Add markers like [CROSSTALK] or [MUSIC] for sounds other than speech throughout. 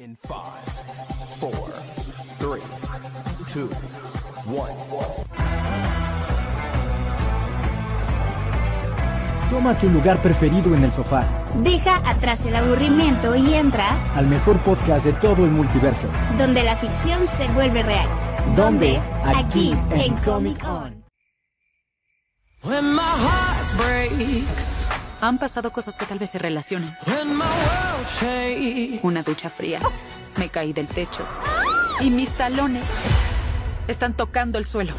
In five, four, three, two, one. Toma tu lugar preferido en el sofá. Deja atrás el aburrimiento y entra al mejor podcast de todo el multiverso. donde la ficción se vuelve real. ¿Dónde? Aquí, Aquí, en en Comic On. When my heart breaks, Han pasado cosas que tal vez se relacionan. Una ducha fría. Me caí del techo. Y mis talones están tocando el suelo.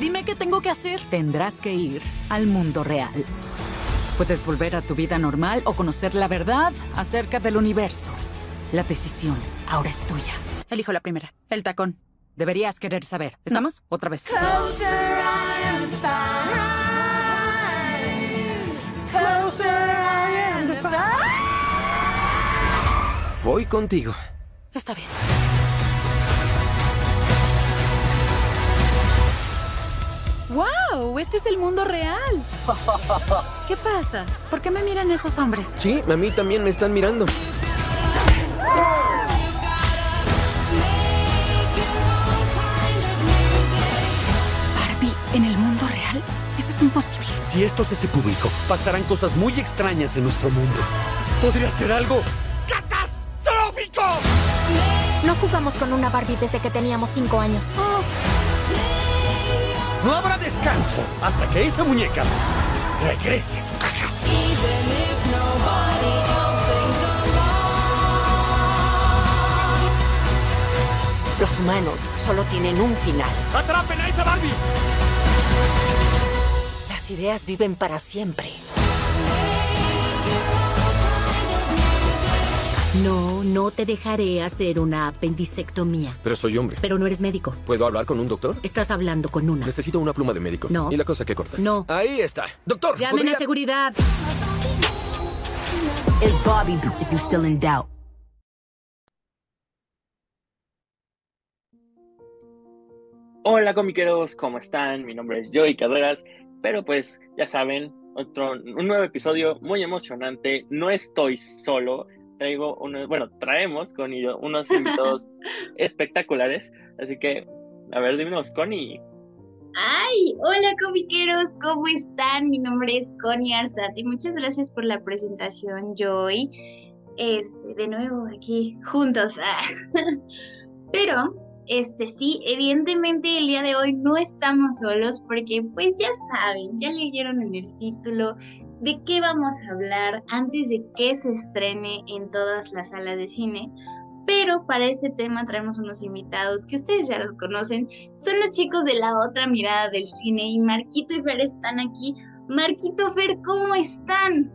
Dime qué tengo que hacer. Tendrás que ir al mundo real. Puedes volver a tu vida normal o conocer la verdad acerca del universo. La decisión ahora es tuya. Elijo la primera. El tacón. Deberías querer saber. ¿Estamos? Otra vez. Voy contigo. Está bien. ¡Wow! Este es el mundo real. [LAUGHS] ¿Qué pasa? ¿Por qué me miran esos hombres? Sí, a mí también me están mirando. Barbie, ¿en el mundo real? Eso es imposible. Si esto se hace público, pasarán cosas muy extrañas en nuestro mundo. Podría ser algo catastrófico. No jugamos con una Barbie desde que teníamos cinco años. No habrá descanso hasta que esa muñeca regrese a su caja. Los humanos solo tienen un final. ¡Atrapen a esa Barbie! Las ideas viven para siempre. No, no te dejaré hacer una apendicectomía. Pero soy hombre. Pero no eres médico. ¿Puedo hablar con un doctor? Estás hablando con una. Necesito una pluma de médico. No. ¿Y la cosa que corta? No. Ahí está. Doctor, Llamen ¿podría- a seguridad. Es Bobby, if you're still in doubt. Hola comiqueros, ¿cómo están? Mi nombre es Joey Carreras, pero pues ya saben, otro, un nuevo episodio muy emocionante. No estoy solo, traigo unos, bueno, traemos con yo unos invitados [LAUGHS] espectaculares, así que, a ver, dinos, Connie. Ay, hola comiqueros, ¿cómo están? Mi nombre es Connie Arzati. Muchas gracias por la presentación, Joy. Este, de nuevo aquí juntos. ah. [LAUGHS] Pero, este sí, evidentemente el día de hoy no estamos solos porque pues ya saben, ya leyeron en el título de qué vamos a hablar antes de que se estrene en todas las salas de cine. Pero para este tema traemos unos invitados que ustedes ya los conocen son los chicos de la otra mirada del cine y Marquito y Fer están aquí. Marquito, Fer, ¿cómo están?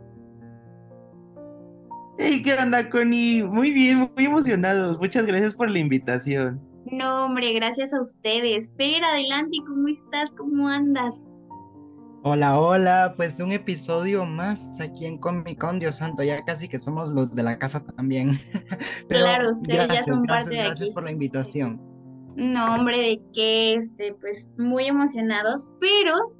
Hey, ¿qué onda, Connie? Muy bien, muy emocionados. Muchas gracias por la invitación. No, hombre, gracias a ustedes. Fer, adelante, ¿cómo estás? ¿Cómo andas? Hola, hola, pues un episodio más aquí en Comic Con, Dios santo, ya casi que somos los de la casa también. [LAUGHS] Pero Claro, ustedes ya son parte de gracias aquí. por la invitación. No, hombre, de que este, pues muy emocionados, pero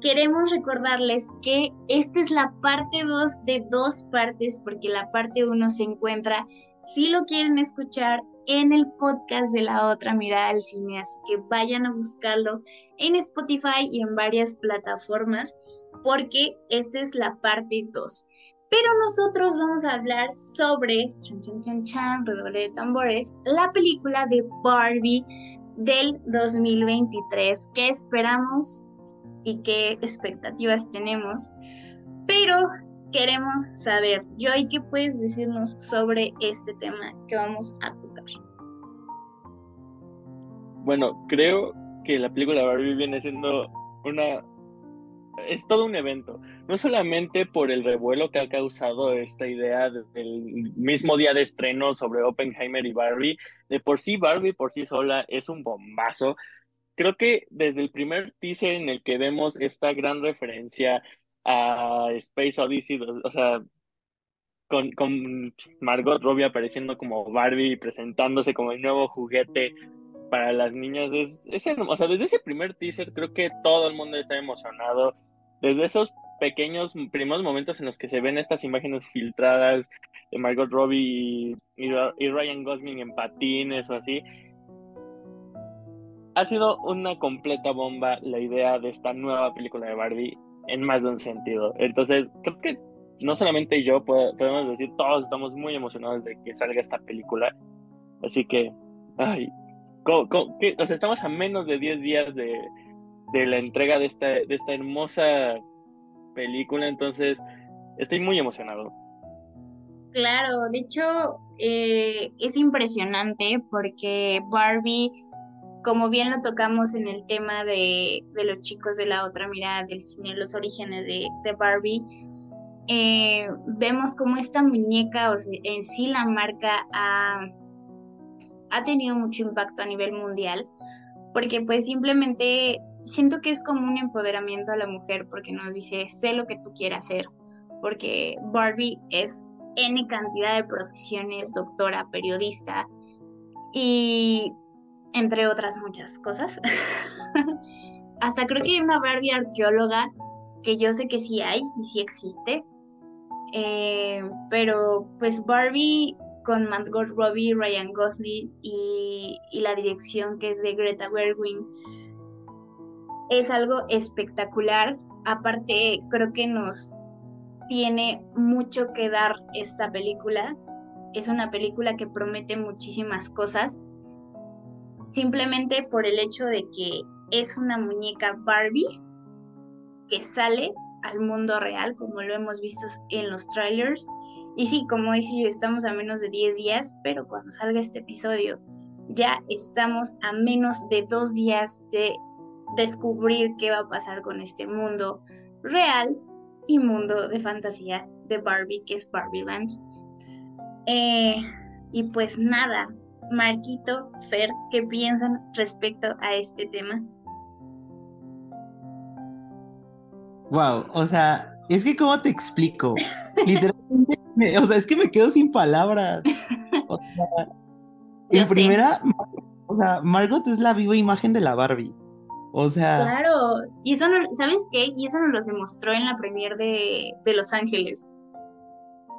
queremos recordarles que esta es la parte 2 de dos partes, porque la parte 1 se encuentra, si lo quieren escuchar, en el podcast de la otra mirada al cine, así que vayan a buscarlo en Spotify y en varias plataformas, porque esta es la parte 2. Pero nosotros vamos a hablar sobre, chan, chan, chan, chan, redoble de tambores, la película de Barbie del 2023. ¿Qué esperamos y qué expectativas tenemos? Pero queremos saber, Joy, ¿qué puedes decirnos sobre este tema que vamos a tocar? Bueno, creo que la película Barbie viene siendo una... Es todo un evento, no solamente por el revuelo que ha causado esta idea de- del mismo día de estreno sobre Oppenheimer y Barbie, de por sí Barbie por sí sola es un bombazo. Creo que desde el primer teaser en el que vemos esta gran referencia a Space Odyssey, o sea, con, con Margot Robbie apareciendo como Barbie y presentándose como el nuevo juguete para las niñas es, es o sea, desde ese primer teaser creo que todo el mundo está emocionado. Desde esos pequeños primeros momentos en los que se ven estas imágenes filtradas de Margot Robbie y, y Ryan Gosling en patines o así. Ha sido una completa bomba la idea de esta nueva película de Barbie en más de un sentido. Entonces, creo que no solamente yo, podemos decir, todos estamos muy emocionados de que salga esta película. Así que, ay, o sea, estamos a menos de 10 días de, la entrega de esta, de esta hermosa película, entonces estoy muy emocionado. Claro, de hecho eh, es impresionante porque Barbie, como bien lo tocamos en el tema de, los chicos de la otra mirada del cine, los orígenes de, Barbie, eh, vemos como esta muñeca, o sea, en sí la marca ha, ha tenido mucho impacto a nivel mundial, porque pues simplemente siento que es como un empoderamiento a la mujer, porque nos dice, sé lo que tú quieras hacer, porque Barbie es N cantidad de profesiones, doctora, periodista y entre otras muchas cosas. [LAUGHS] Hasta creo que hay una Barbie arqueóloga que yo sé que sí hay y sí existe. Eh, pero pues Barbie con Margot Robbie, Ryan Gosling y, y, la dirección que es de Greta Gerwig es algo espectacular. Aparte, creo que nos tiene mucho que dar esta película. Es una película que promete muchísimas cosas. Simplemente por el hecho de que es una muñeca Barbie que sale al mundo real, como lo hemos visto en los trailers. Y sí, como dice yo, estamos a menos de 10 días, pero cuando salga este episodio, ya estamos a menos de dos días de descubrir qué va a pasar con este mundo real y mundo de fantasía de Barbie, que es Barbie Land. Eh, y pues nada, Marquito, Fer, ¿qué piensan respecto a este tema? Wow, o sea, es que cómo te explico. Literalmente, [LAUGHS] o sea, es que me quedo sin palabras. O sea, [LAUGHS] en primera, o sea, Margot es la viva imagen de la Barbie. O sea. Claro, y eso no, ¿sabes qué? Y eso nos lo demostró en la premier de, de Los Ángeles.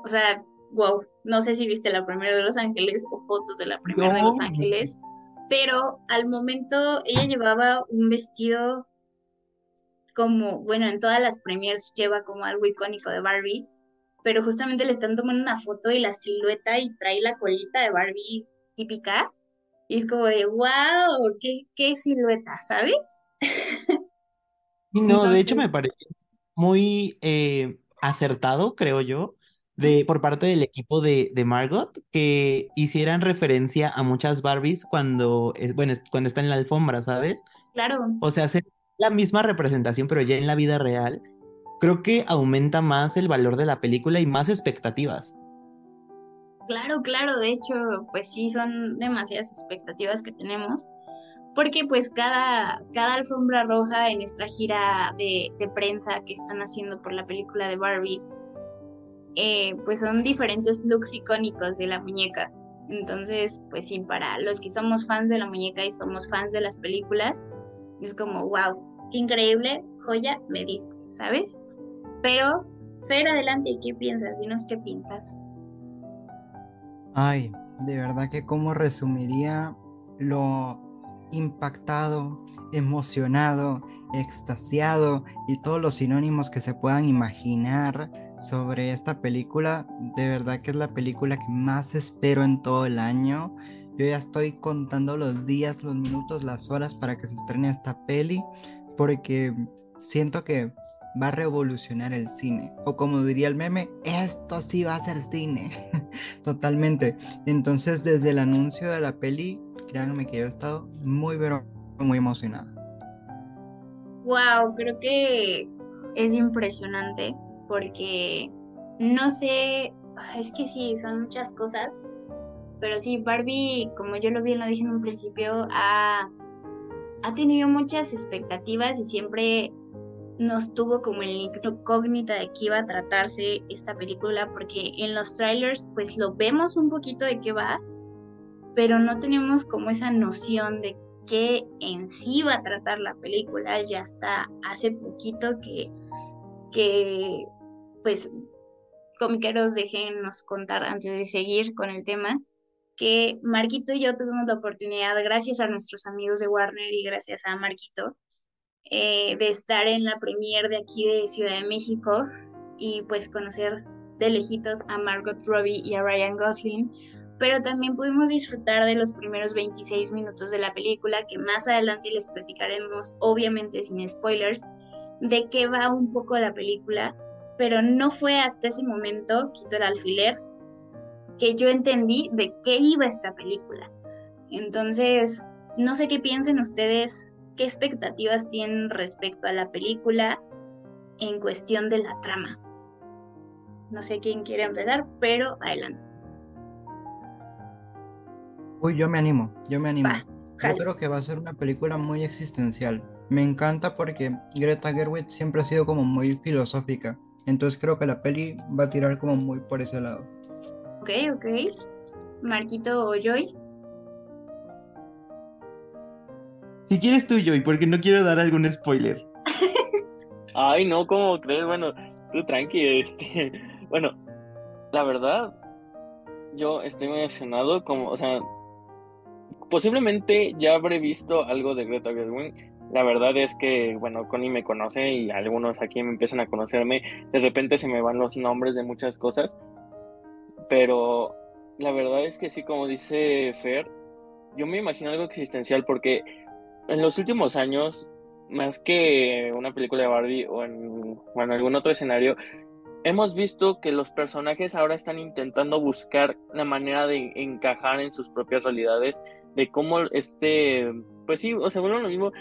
O sea, wow, no sé si viste la premier de Los Ángeles o fotos de la premier de Los Ángeles, pero al momento ella llevaba un vestido como, bueno, en todas las premiers lleva como algo icónico de Barbie, pero justamente le están tomando una foto y la silueta y trae la colita de Barbie típica. Y es como de, wow, qué, qué silueta, ¿sabes? no, de hecho me pareció muy eh, acertado, creo yo, de, por parte del equipo de, de, Margot, que hicieran referencia a muchas Barbies cuando, bueno, cuando está en la alfombra, ¿sabes? Claro. O sea, hacer la misma representación, pero ya en la vida real, creo que aumenta más el valor de la película y más expectativas. Claro, claro, de hecho, pues sí, son demasiadas expectativas que tenemos porque pues cada, cada alfombra roja en nuestra gira de, prensa que están haciendo por la película de Barbie, eh, pues son diferentes looks icónicos de la muñeca. Entonces, pues sí, para los que somos fans de la muñeca y somos fans de las películas, es como, wow, qué increíble, joya, me diste, ¿sabes? Pero, Fer, adelante, ¿qué piensas? Dinos qué piensas. Ay, de verdad que cómo resumiría lo impactado, emocionado, extasiado y todos los sinónimos que se puedan imaginar sobre esta película. De verdad que es la película que más espero en todo el año. Yo ya estoy contando los días, los minutos, las horas para que se estrene esta peli porque siento que va a revolucionar el cine. O como diría el meme, esto sí va a ser cine. [LAUGHS] Totalmente. Entonces desde el anuncio de la peli créanme que yo he estado muy, pero muy emocionada. Wow, creo que es impresionante porque no sé, es que sí, son muchas cosas, pero sí, Barbie, como yo lo bien lo dije en un principio, ha, ha tenido muchas expectativas y siempre nos tuvo como el incógnita de qué iba a tratarse esta película, porque en los trailers pues lo vemos un poquito de qué va, pero no teníamos como esa noción de qué en sí va a tratar la película. Ya hasta hace poquito que, que pues, comiqueros, déjenos contar antes de seguir con el tema, que Marquito y yo tuvimos la oportunidad, gracias a nuestros amigos de Warner y gracias a Marquito, eh, de estar en la premier de aquí de Ciudad de México y pues conocer de lejitos a Margot Robbie y a Ryan Gosling, pero también pudimos disfrutar de los primeros 26 minutos de la película, que más adelante les platicaremos, obviamente sin spoilers, de qué va un poco la película, pero no fue hasta ese momento, quito el alfiler, que yo entendí de qué iba esta película. Entonces, no sé qué piensen ustedes, qué expectativas tienen respecto a la película en cuestión de la trama. No sé quién quiere empezar, pero adelante. Uy, yo me animo, yo me animo. yo creo que va a ser una película muy existencial. Me encanta porque Greta Gerwig siempre ha sido como muy filosófica. Entonces creo que la peli va a tirar como muy por ese lado. Ok, ok. Marquito o Joy. Si quieres tú, Joy, porque no quiero dar algún spoiler. [LAUGHS] Ay, no, ¿cómo crees? Bueno, tú tranqui, este. [LAUGHS] Bueno, la verdad, yo estoy muy emocionado, como, o sea, posiblemente ya habré visto algo de Greta Gerwig. La verdad es que, bueno, Connie me conoce y algunos aquí me empiezan a conocerme. De repente se me van los nombres de muchas cosas. Pero la verdad es que sí, como dice Fer, yo me imagino algo existencial porque en los últimos años, más que una película de Barbie o en, o en algún otro escenario, hemos visto que los personajes ahora están intentando buscar la manera de encajar en sus propias realidades, de cómo este, pues sí, o sea, bueno, lo mismo,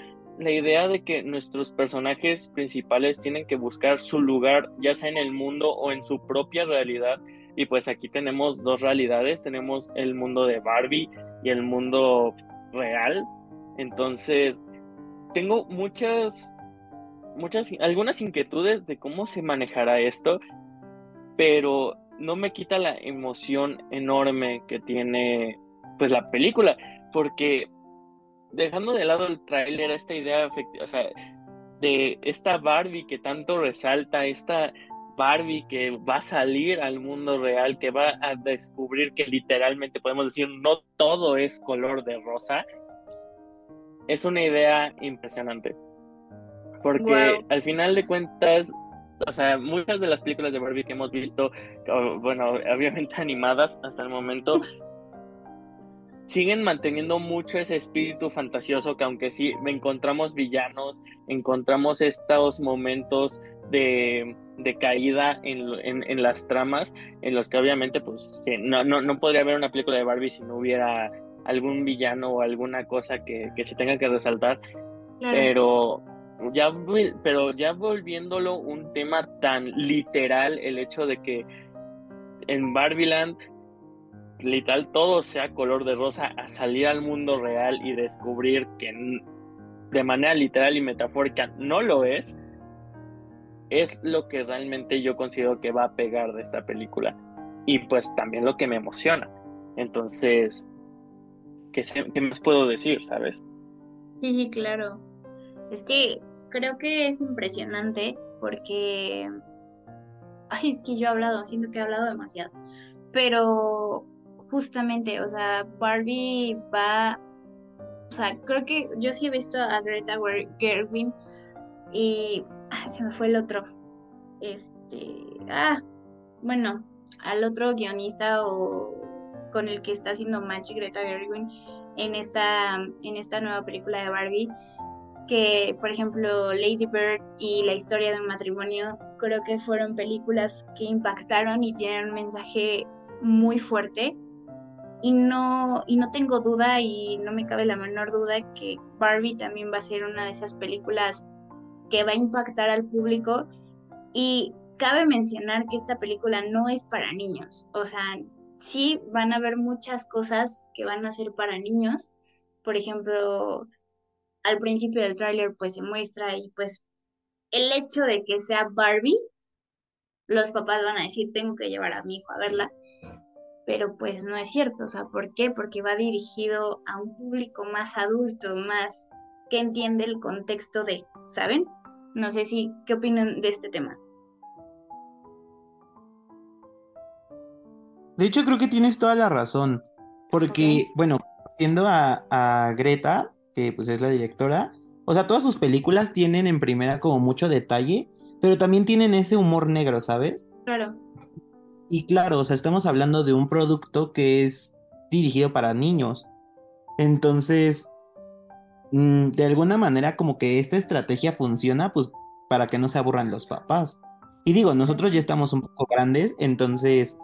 la idea de que nuestros personajes principales tienen que buscar su lugar, ya sea en el mundo o en su propia realidad. Y pues aquí tenemos dos realidades, tenemos el mundo de Barbie y el mundo real. Entonces, tengo muchas muchas, algunas inquietudes de cómo se manejará esto, pero no me quita la emoción enorme que tiene pues la película, porque dejando de lado el tráiler, esta idea o sea, de esta Barbie que tanto resalta, esta Barbie que va a salir al mundo real, que va a descubrir que literalmente podemos decir no todo es color de rosa, es una idea impresionante. Porque al final de cuentas, o sea, muchas de las películas de Barbie que hemos visto, bueno, obviamente [LAUGHS] animadas hasta el momento, siguen manteniendo mucho ese espíritu fantasioso que aunque sí encontramos villanos, encontramos estos momentos de, caída en, las tramas, en los que obviamente pues no, no, podría haber una película de Barbie si no hubiera algún villano o alguna cosa que, se tenga que resaltar. Pero ya, pero ya volviéndolo un tema tan literal, el hecho de que en Barbiland literal todo sea color de rosa, a salir al mundo real y descubrir que de manera literal y metafórica no lo es, es lo que realmente yo considero que va a pegar de esta película. Y pues también lo que me emociona. Entonces, ¿qué, qué más puedo decir, sabes? Sí, sí, claro. Es que creo que es impresionante porque... Ay, es que yo he hablado, siento que he hablado demasiado. Pero justamente, o sea, Barbie va... O sea, creo que yo sí he visto a Greta Gerwin y... se me fue el otro. Este... Ah, bueno, al otro guionista o con el que está haciendo match Greta Gerwin en esta, en esta nueva película de Barbie que, por ejemplo, Lady Bird y La historia de un matrimonio, creo que fueron películas que impactaron y tienen un mensaje muy fuerte. Y no, y no tengo duda y no me cabe la menor duda que Barbie también va a ser una de esas películas que va a impactar al público. Y cabe mencionar que esta película no es para niños. O sea, sí van a haber muchas cosas que van a ser para niños. Por ejemplo, al principio del tráiler pues se muestra y pues el hecho de que sea Barbie, los papás van a decir, tengo que llevar a mi hijo a verla. Pero pues no es cierto, o sea, ¿por qué? Porque va dirigido a un público más adulto, más que entiende el contexto de, ¿saben? No sé si, ¿qué opinan de este tema? De hecho, creo que tienes toda la razón, porque, bueno, siendo a, a Greta, que pues es la directora, o sea, todas sus películas tienen en primera como mucho detalle, pero también tienen ese humor negro, ¿sabes? Claro. Y claro, o sea, estamos hablando de un producto que es dirigido para niños. Entonces, mm, de alguna manera como que esta estrategia funciona pues para que no se aburran los papás. Y digo, nosotros ya estamos un poco grandes, entonces,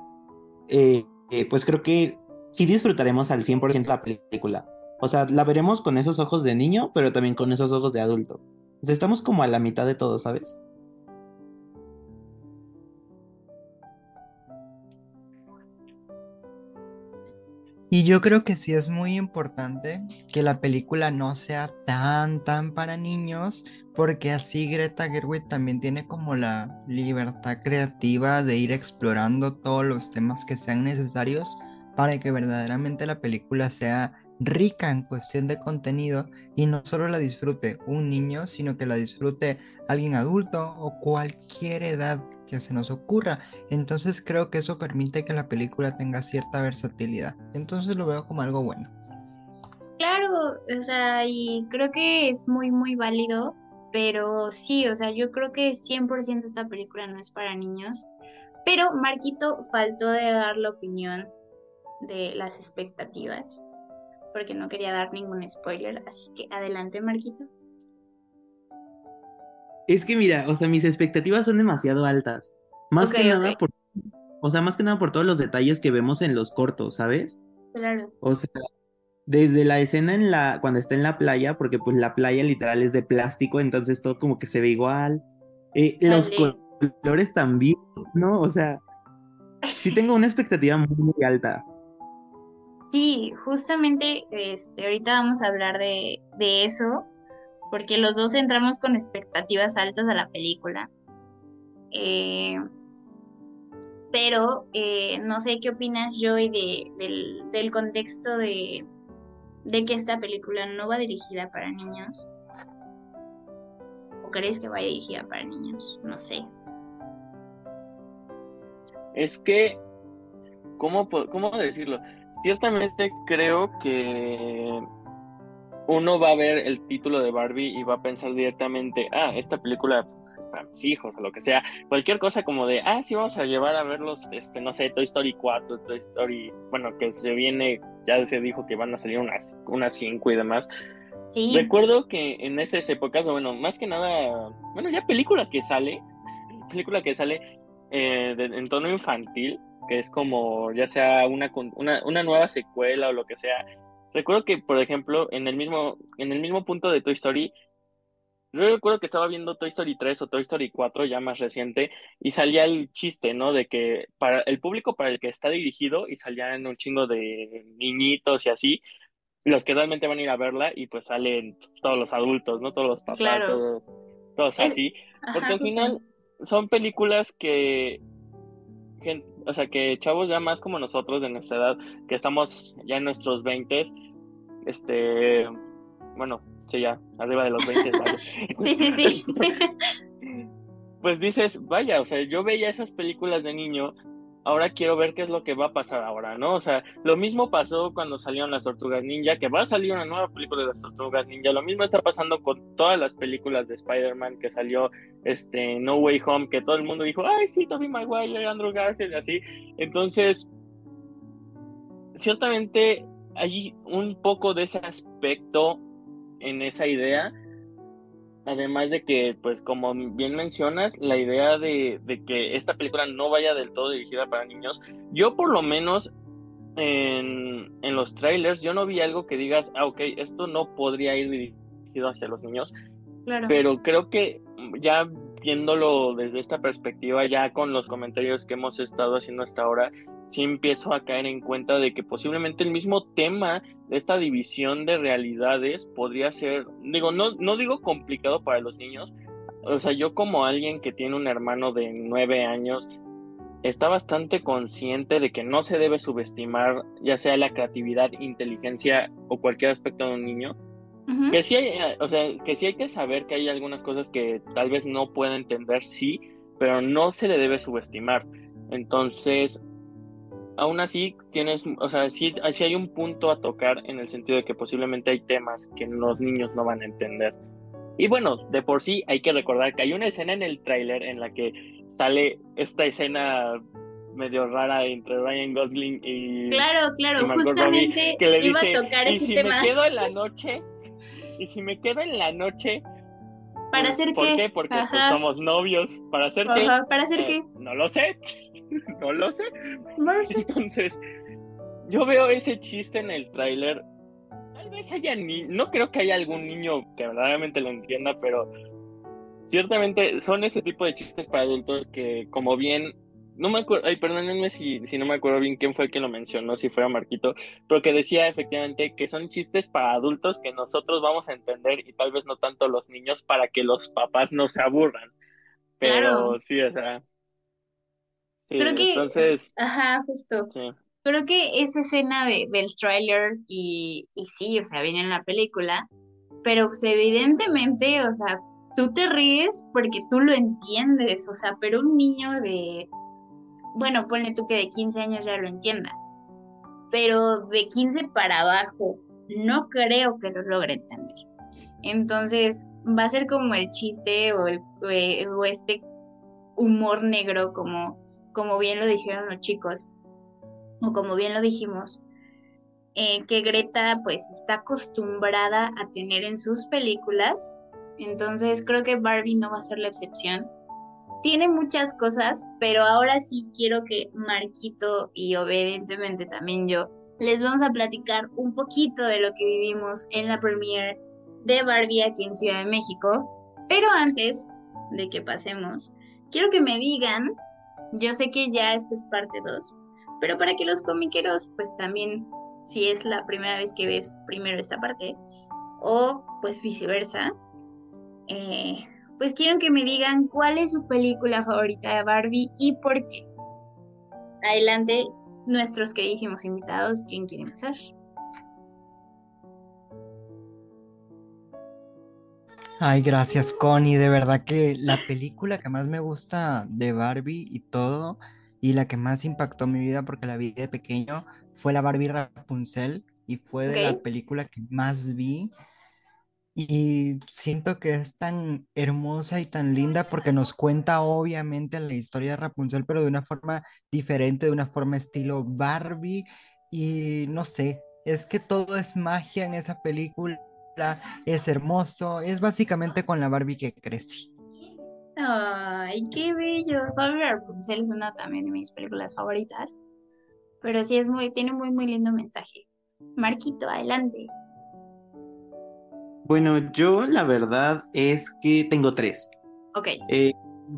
eh, eh, pues creo que sí disfrutaremos al 100% la película. O sea, la veremos con esos ojos de niño, pero también con esos ojos de adulto. Estamos como a la mitad de todo, ¿sabes? Y yo creo que sí es muy importante que la película no sea tan, tan para niños, porque así Greta Gerwig también tiene como la libertad creativa de ir explorando todos los temas que sean necesarios para que verdaderamente la película sea rica en cuestión de contenido y no solo la disfrute un niño, sino que la disfrute alguien adulto o cualquier edad que se nos ocurra. Entonces creo que eso permite que la película tenga cierta versatilidad. Entonces lo veo como algo bueno. Claro, o sea, y creo que es muy, muy válido, pero sí, o sea, yo creo que 100% esta película no es para niños. Pero Marquito faltó de dar la opinión de las expectativas porque no quería dar ningún spoiler, así que adelante, Marquito. Es que mira, o sea, mis expectativas son demasiado altas. Más que nada por, o sea, más que nada por todos los detalles que vemos en los cortos, ¿sabes? Claro. O sea, desde la escena en la, cuando está en la playa, porque pues la playa literal es de plástico, entonces todo como que se ve igual. Eh, los colores también, ¿no? O sea, sí tengo una expectativa muy, muy alta. Sí, justamente este, ahorita vamos a hablar de, eso, porque los dos entramos con expectativas altas a la película. Eh, pero eh, no sé qué opinas, Joy, de, del, contexto de, de que esta película no va dirigida para niños. ¿O crees que vaya dirigida para niños? No sé. Es que, ¿cómo, cómo decirlo? ciertamente creo que uno va a ver el título de Barbie y va a pensar directamente, ah, esta película pues, es para mis hijos o lo que sea. Cualquier cosa como de, ah, sí, vamos a llevar a verlos, este, no sé, Toy Story 4, Toy Story, bueno, que se viene, ya se dijo que van a salir unas, unas 5 y demás. Sí. Recuerdo que en esas épocas, bueno, más que nada, bueno, ya película que sale, película que sale eh, en tono infantil, que es como ya sea una, una, una, nueva secuela o lo que sea. Recuerdo que, por ejemplo, en el mismo, en el mismo punto de Toy Story, yo recuerdo que estaba viendo Toy Story 3 o Toy Story 4, ya más reciente, y salía el chiste, ¿no? De que para el público para el que está dirigido, y salían un chingo de niñitos y así, los que realmente van a ir a verla, y pues salen todos los adultos, ¿no? Todos los papás, todos, así. porque al final son películas que o sea, que chavos ya más como nosotros de nuestra edad, que estamos ya en nuestros 20, este, bueno, sí, ya, arriba de los 20. [LAUGHS] sí, sí, sí. [LAUGHS] pues dices, vaya, o sea, yo veía esas películas de niño ahora quiero ver qué es lo que va a pasar ahora, ¿no? O sea, lo mismo pasó cuando salieron las Tortugas Ninja, que va a salir una nueva película de las Tortugas Ninja, lo mismo está pasando con todas las películas de Spider-Man que salió, este, No Way Home, que todo el mundo dijo, ay, sí, Tobey Maguire, Andrew Garfield, así. Entonces, ciertamente hay un poco de ese aspecto en esa idea, Además de que, pues como bien mencionas, la idea de, que esta película no vaya del todo dirigida para niños, yo por lo menos en, en, los trailers, yo no vi algo que digas, ah, ok, esto no podría ir dirigido hacia los niños. Claro. Pero creo que ya viéndolo desde esta perspectiva, ya con los comentarios que hemos estado haciendo hasta ahora, sí empiezo a caer en cuenta de que posiblemente el mismo tema de esta división de realidades podría ser, digo, no, no digo complicado para los niños, o sea, yo como alguien que tiene un hermano de nueve años, está bastante consciente de que no se debe subestimar ya sea la creatividad, inteligencia o cualquier aspecto de un niño. Que sí hay, eh, o sea, que sí hay que saber que hay algunas cosas que tal vez no pueda entender, sí, pero no se le debe subestimar. Entonces, aún así tienes, o sea, sí, sí, hay un punto a tocar en el sentido de que posiblemente hay temas que los niños no van a entender. Y bueno, de por sí hay que recordar que hay una escena en el tráiler en la que sale esta escena medio rara entre Ryan Gosling y Claro, claro, justamente que le iba a tocar ¿y ese si tema. me quedo en la [LAUGHS] noche? ¿Y si me quedo en la noche? ¿Para hacer ¿Por qué? qué? Porque pues, somos novios. ¿Para hacer qué? Ajá, ¿para hacer Eh, qué? No lo sé. [LAUGHS] no lo sé. No lo [LAUGHS] sé. Entonces, yo veo ese chiste en el tráiler. Tal vez haya ni... No creo que haya algún niño que verdaderamente lo entienda, pero ciertamente son ese tipo de chistes para adultos que, como bien... No me acuerdo, ay, perdónenme si, si no me acuerdo bien quién fue el que lo mencionó, si fuera Marquito, pero que decía efectivamente que son chistes para adultos que nosotros vamos a entender y tal vez no tanto los niños para que los papás no se aburran. Pero Claro. sí, o sea. Sí, Creo que, entonces, ajá, justo. sí. Creo que esa escena de, del tráiler y, y sí, o sea, viene en la película, pero pues evidentemente, o sea, tú te ríes porque tú lo entiendes, o sea, pero un niño de, bueno, ponle tú que de 15 años ya lo entienda, pero de 15 para abajo no creo que lo logre entender. Entonces va a ser como el chiste o, el, eh, o este humor negro, como, como bien lo dijeron los chicos, o como bien lo dijimos, eh, que Greta pues está acostumbrada a tener en sus películas. Entonces creo que Barbie no va a ser la excepción. Tiene muchas cosas, pero ahora sí quiero que Marquito y obedientemente también yo les vamos a platicar un poquito de lo que vivimos en la premiere de Barbie aquí en Ciudad de México. Pero antes de que pasemos, quiero que me digan, yo sé que ya esta es parte 2, pero para que los comiqueros, pues también, si es la primera vez que ves primero esta parte, o pues viceversa, eh, pues quiero que me digan cuál es su película favorita de Barbie y por qué. Adelante, nuestros queridísimos invitados, ¿quién quiere empezar? Ay, gracias, Connie. De verdad que la película que más me gusta de Barbie y todo, y la que más impactó mi vida porque la vi de pequeño, fue la Barbie Rapunzel y fue de la película que más vi. Y siento que es tan hermosa y tan linda porque nos cuenta obviamente la historia de Rapunzel, pero de una forma diferente, de una forma estilo Barbie. Y no sé, es que todo es magia en esa película, es hermoso, es básicamente con la Barbie que crecí. Ay, qué bello. Barbie Rapunzel es una también de mis películas favoritas. Pero sí es muy, tiene muy, muy lindo mensaje. Marquito, adelante. Bueno, yo la verdad es que tengo tres. Ok. Eh,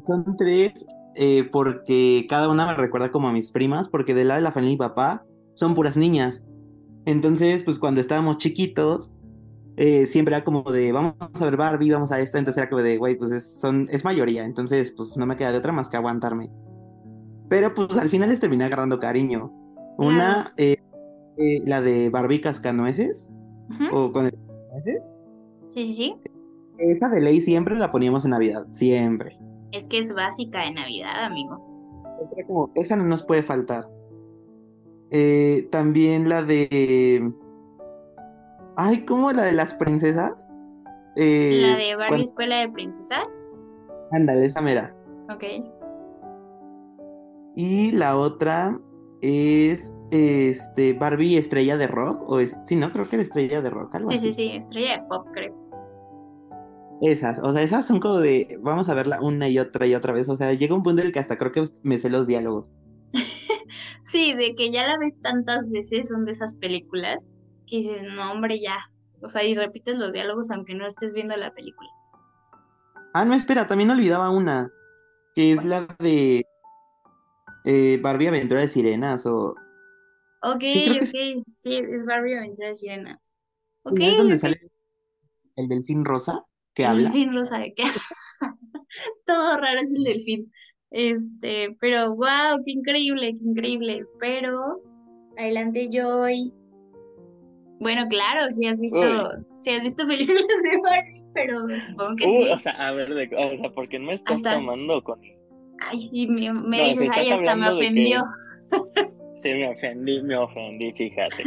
son tres eh, porque cada una me recuerda como a mis primas, porque del lado de la familia mi papá son puras niñas. Entonces, pues cuando estábamos chiquitos, eh, siempre era como de, vamos a ver Barbie, vamos a esto, entonces era como de, güey, pues es, son, es mayoría, entonces pues no me queda de otra más que aguantarme. Pero pues al final les terminé agarrando cariño. Una, eh, la de Barbie Cascanueces, o con el Cascanueces. Sí, sí, sí. Esa de ley siempre la poníamos en Navidad, siempre. Es que es básica de Navidad, amigo. Como, esa no nos puede faltar. Eh, también la de. Ay, ¿cómo la de las princesas? Eh, La de Barbie cuando- Escuela de Princesas. Ándale, esa mera. Ok. Y la otra es este Barbie Estrella de Rock. O es, sí, no, creo que era Estrella de Rock, algo Sí, así. sí, sí, estrella de pop, creo. Esas, o sea, esas son como de. Vamos a verla una y otra y otra vez. O sea, llega un punto en el que hasta creo que me sé los diálogos. [LAUGHS] Sí, de que ya la ves tantas veces, son de esas películas que dices, no, hombre, ya. O sea, y repites los diálogos aunque no estés viendo la película. Ah, no, espera, también olvidaba una. Que es la de. eh, Barbie Aventura de Sirenas o. Ok, Sí, ok. Sí, es Barbie Aventura de Sirenas. Ok, ¿no es donde ok. sale el delfín rosa que El habla? delfín rosa de que [LAUGHS] todo raro es el delfín. Este, pero wow, qué increíble, qué increíble. Pero adelante Joy. Bueno, claro, si has visto, si has visto [LAUGHS] películas de Barbie, pero supongo que sí. O sea, a ver, o sea, ¿por qué no estás tomando con Ay, y me, dices, ay, hasta me ofendió. Sí, me ofendí, me ofendí, fíjate.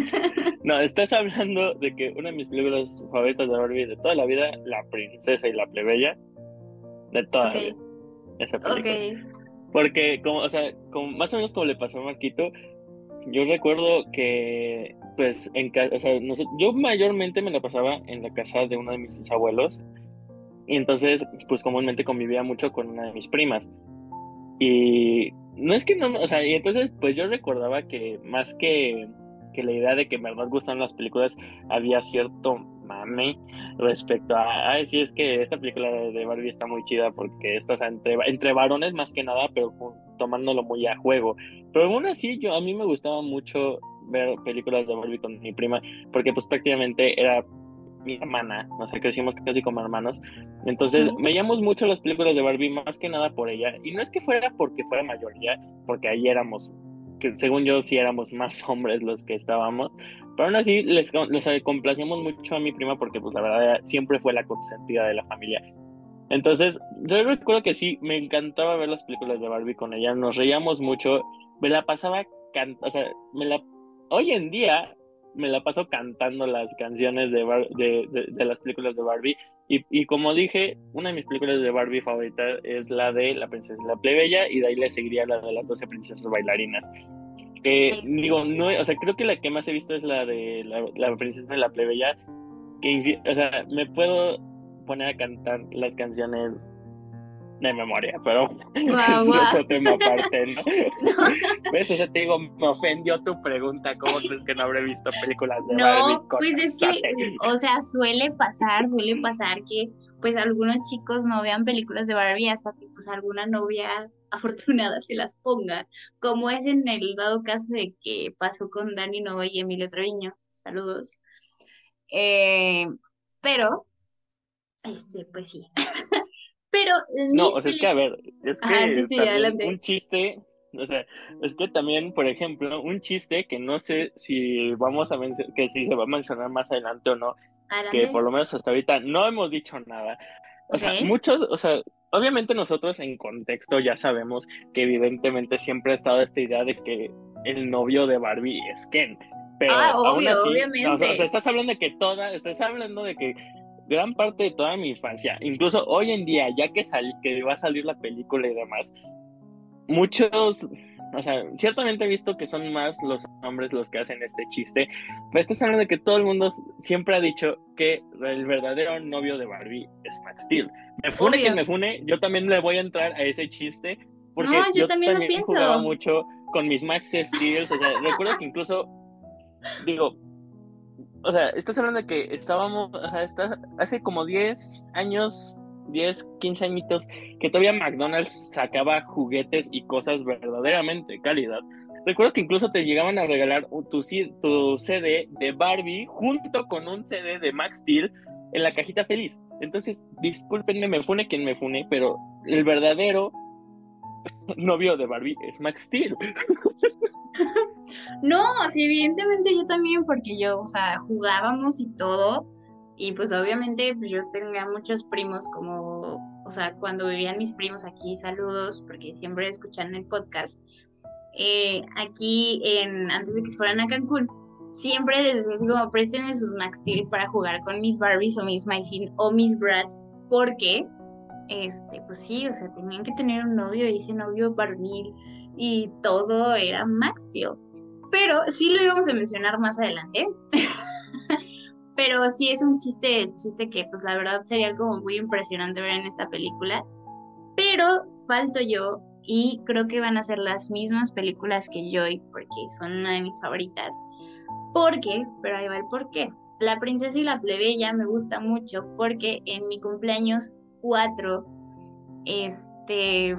No, estás hablando de que una de mis películas favoritas de Barbie de toda la vida, La Princesa y la Plebeya, de toda la vida. Esa película. Porque, como, o sea, como, más o menos como le pasó a Marquito, yo recuerdo que, pues, en casa, o sea, yo mayormente me la pasaba en la casa de uno de mis bisabuelos, y entonces, pues, comúnmente convivía mucho con una de mis primas. Y no es que no, o sea, y entonces pues yo recordaba que más que, que la idea de que me gustan las películas, había cierto mame respecto a, ay, sí, es que esta película de Barbie está muy chida porque estás entre, entre varones más que nada, pero tomándolo muy a juego. Pero aún así, yo, a mí me gustaba mucho ver películas de Barbie con mi prima, porque pues prácticamente era mi hermana, o sea, crecimos casi como hermanos. Entonces, veíamos mucho las películas de Barbie, más que nada por ella. Y no es que fuera porque fuera mayoría, porque ahí éramos, que según yo sí éramos más [LAUGHS] hombres los que estábamos. Pero aún así, les, les complacíamos mucho a mi prima porque, pues, la verdad, siempre fue la consentida de la familia. Entonces, yo recuerdo que sí, me encantaba ver las películas de Barbie con ella, nos reíamos mucho, me la pasaba, o sea, me la... Hoy en día me la paso cantando las canciones de, de, de, las películas de Barbie. Y, y, como dije, una de mis películas de Barbie favoritas es la de La princesa y la plebeya, y de ahí le seguiría la de las 12 princesas bailarinas. Que digo, no, o sea, creo que la que más he visto es la de la, la princesa y la plebeya. Que, o sea, me puedo poner a cantar las canciones de memoria, pero [LAUGHS] es otro tema aparte, ¿no? [LAUGHS] ¿Ves? Eso te digo, me ofendió tu pregunta, ¿cómo crees que no habré visto películas de no, Barbie? No, pues es que, o sea, suele pasar, suele pasar que pues algunos chicos no vean películas de Barbie hasta que pues alguna novia [LAUGHS] afortunada se las ponga, como es en el dado caso de que pasó con Dani Nova y Emilio Treviño. Saludos. Eh, pero, este, pues sí. Pero No, o sea, es que a ver, es que un chiste, o sea, es que también, por ejemplo, un chiste que no sé si vamos a que si se va a mencionar más adelante o no, que por lo menos hasta ahorita no hemos dicho nada. O sea, muchos, o sea, obviamente nosotros en contexto ya sabemos que evidentemente siempre ha estado esta idea de que el novio de Barbie es Ken. Pero ah, obvio, obviamente. o sea, estás hablando de que toda, estás hablando de que gran parte de toda mi infancia, incluso hoy en día, ya que, sal, que va a salir la película y demás, muchos, o sea, ciertamente he visto que son más los hombres los que hacen este chiste, pero estás hablando de que todo el mundo siempre ha dicho que el verdadero novio de Barbie es Max Steel. Me fune que quien me fune, yo también le voy a entrar a ese chiste, porque yo, también, jugaba mucho con mis Max Steel, o sea, recuerdo que incluso, digo, o sea, estás hablando de que estábamos, o sea, está, hace como 10 años, 10, 15 añitos, que todavía McDonald's sacaba juguetes y cosas verdaderamente de calidad. Recuerdo que incluso te llegaban a regalar tu, tu CD de Barbie junto con un CD de Max Steel en la cajita feliz. Entonces, discúlpenme, me fune quien me fune, pero el verdadero [LAUGHS] novio de Barbie es Max Steel. [LAUGHS] no, sí, evidentemente yo también, porque yo, o sea, jugábamos y todo. Y pues obviamente pues yo tenía muchos primos como, o sea, cuando vivían mis primos aquí, saludos, porque siempre escuchan el podcast. Eh, aquí, en, antes de que se fueran a Cancún, siempre les decía así como, préstenme sus Max Steel para jugar con mis Barbies o mis Mycin o mis Brats, porque este, pues sí, o sea, tenían que tener un novio y ese novio varonil y todo era Maxfield. Pero sí lo íbamos a mencionar más adelante. [LAUGHS] Pero sí es un chiste, chiste que pues la verdad sería como muy impresionante ver en esta película. Pero falto yo y creo que van a ser las mismas películas que Joy porque son una de mis favoritas. ¿Por qué? Pero ahí va el por qué. La princesa y la plebeya me gusta mucho porque en mi cumpleaños 4, este,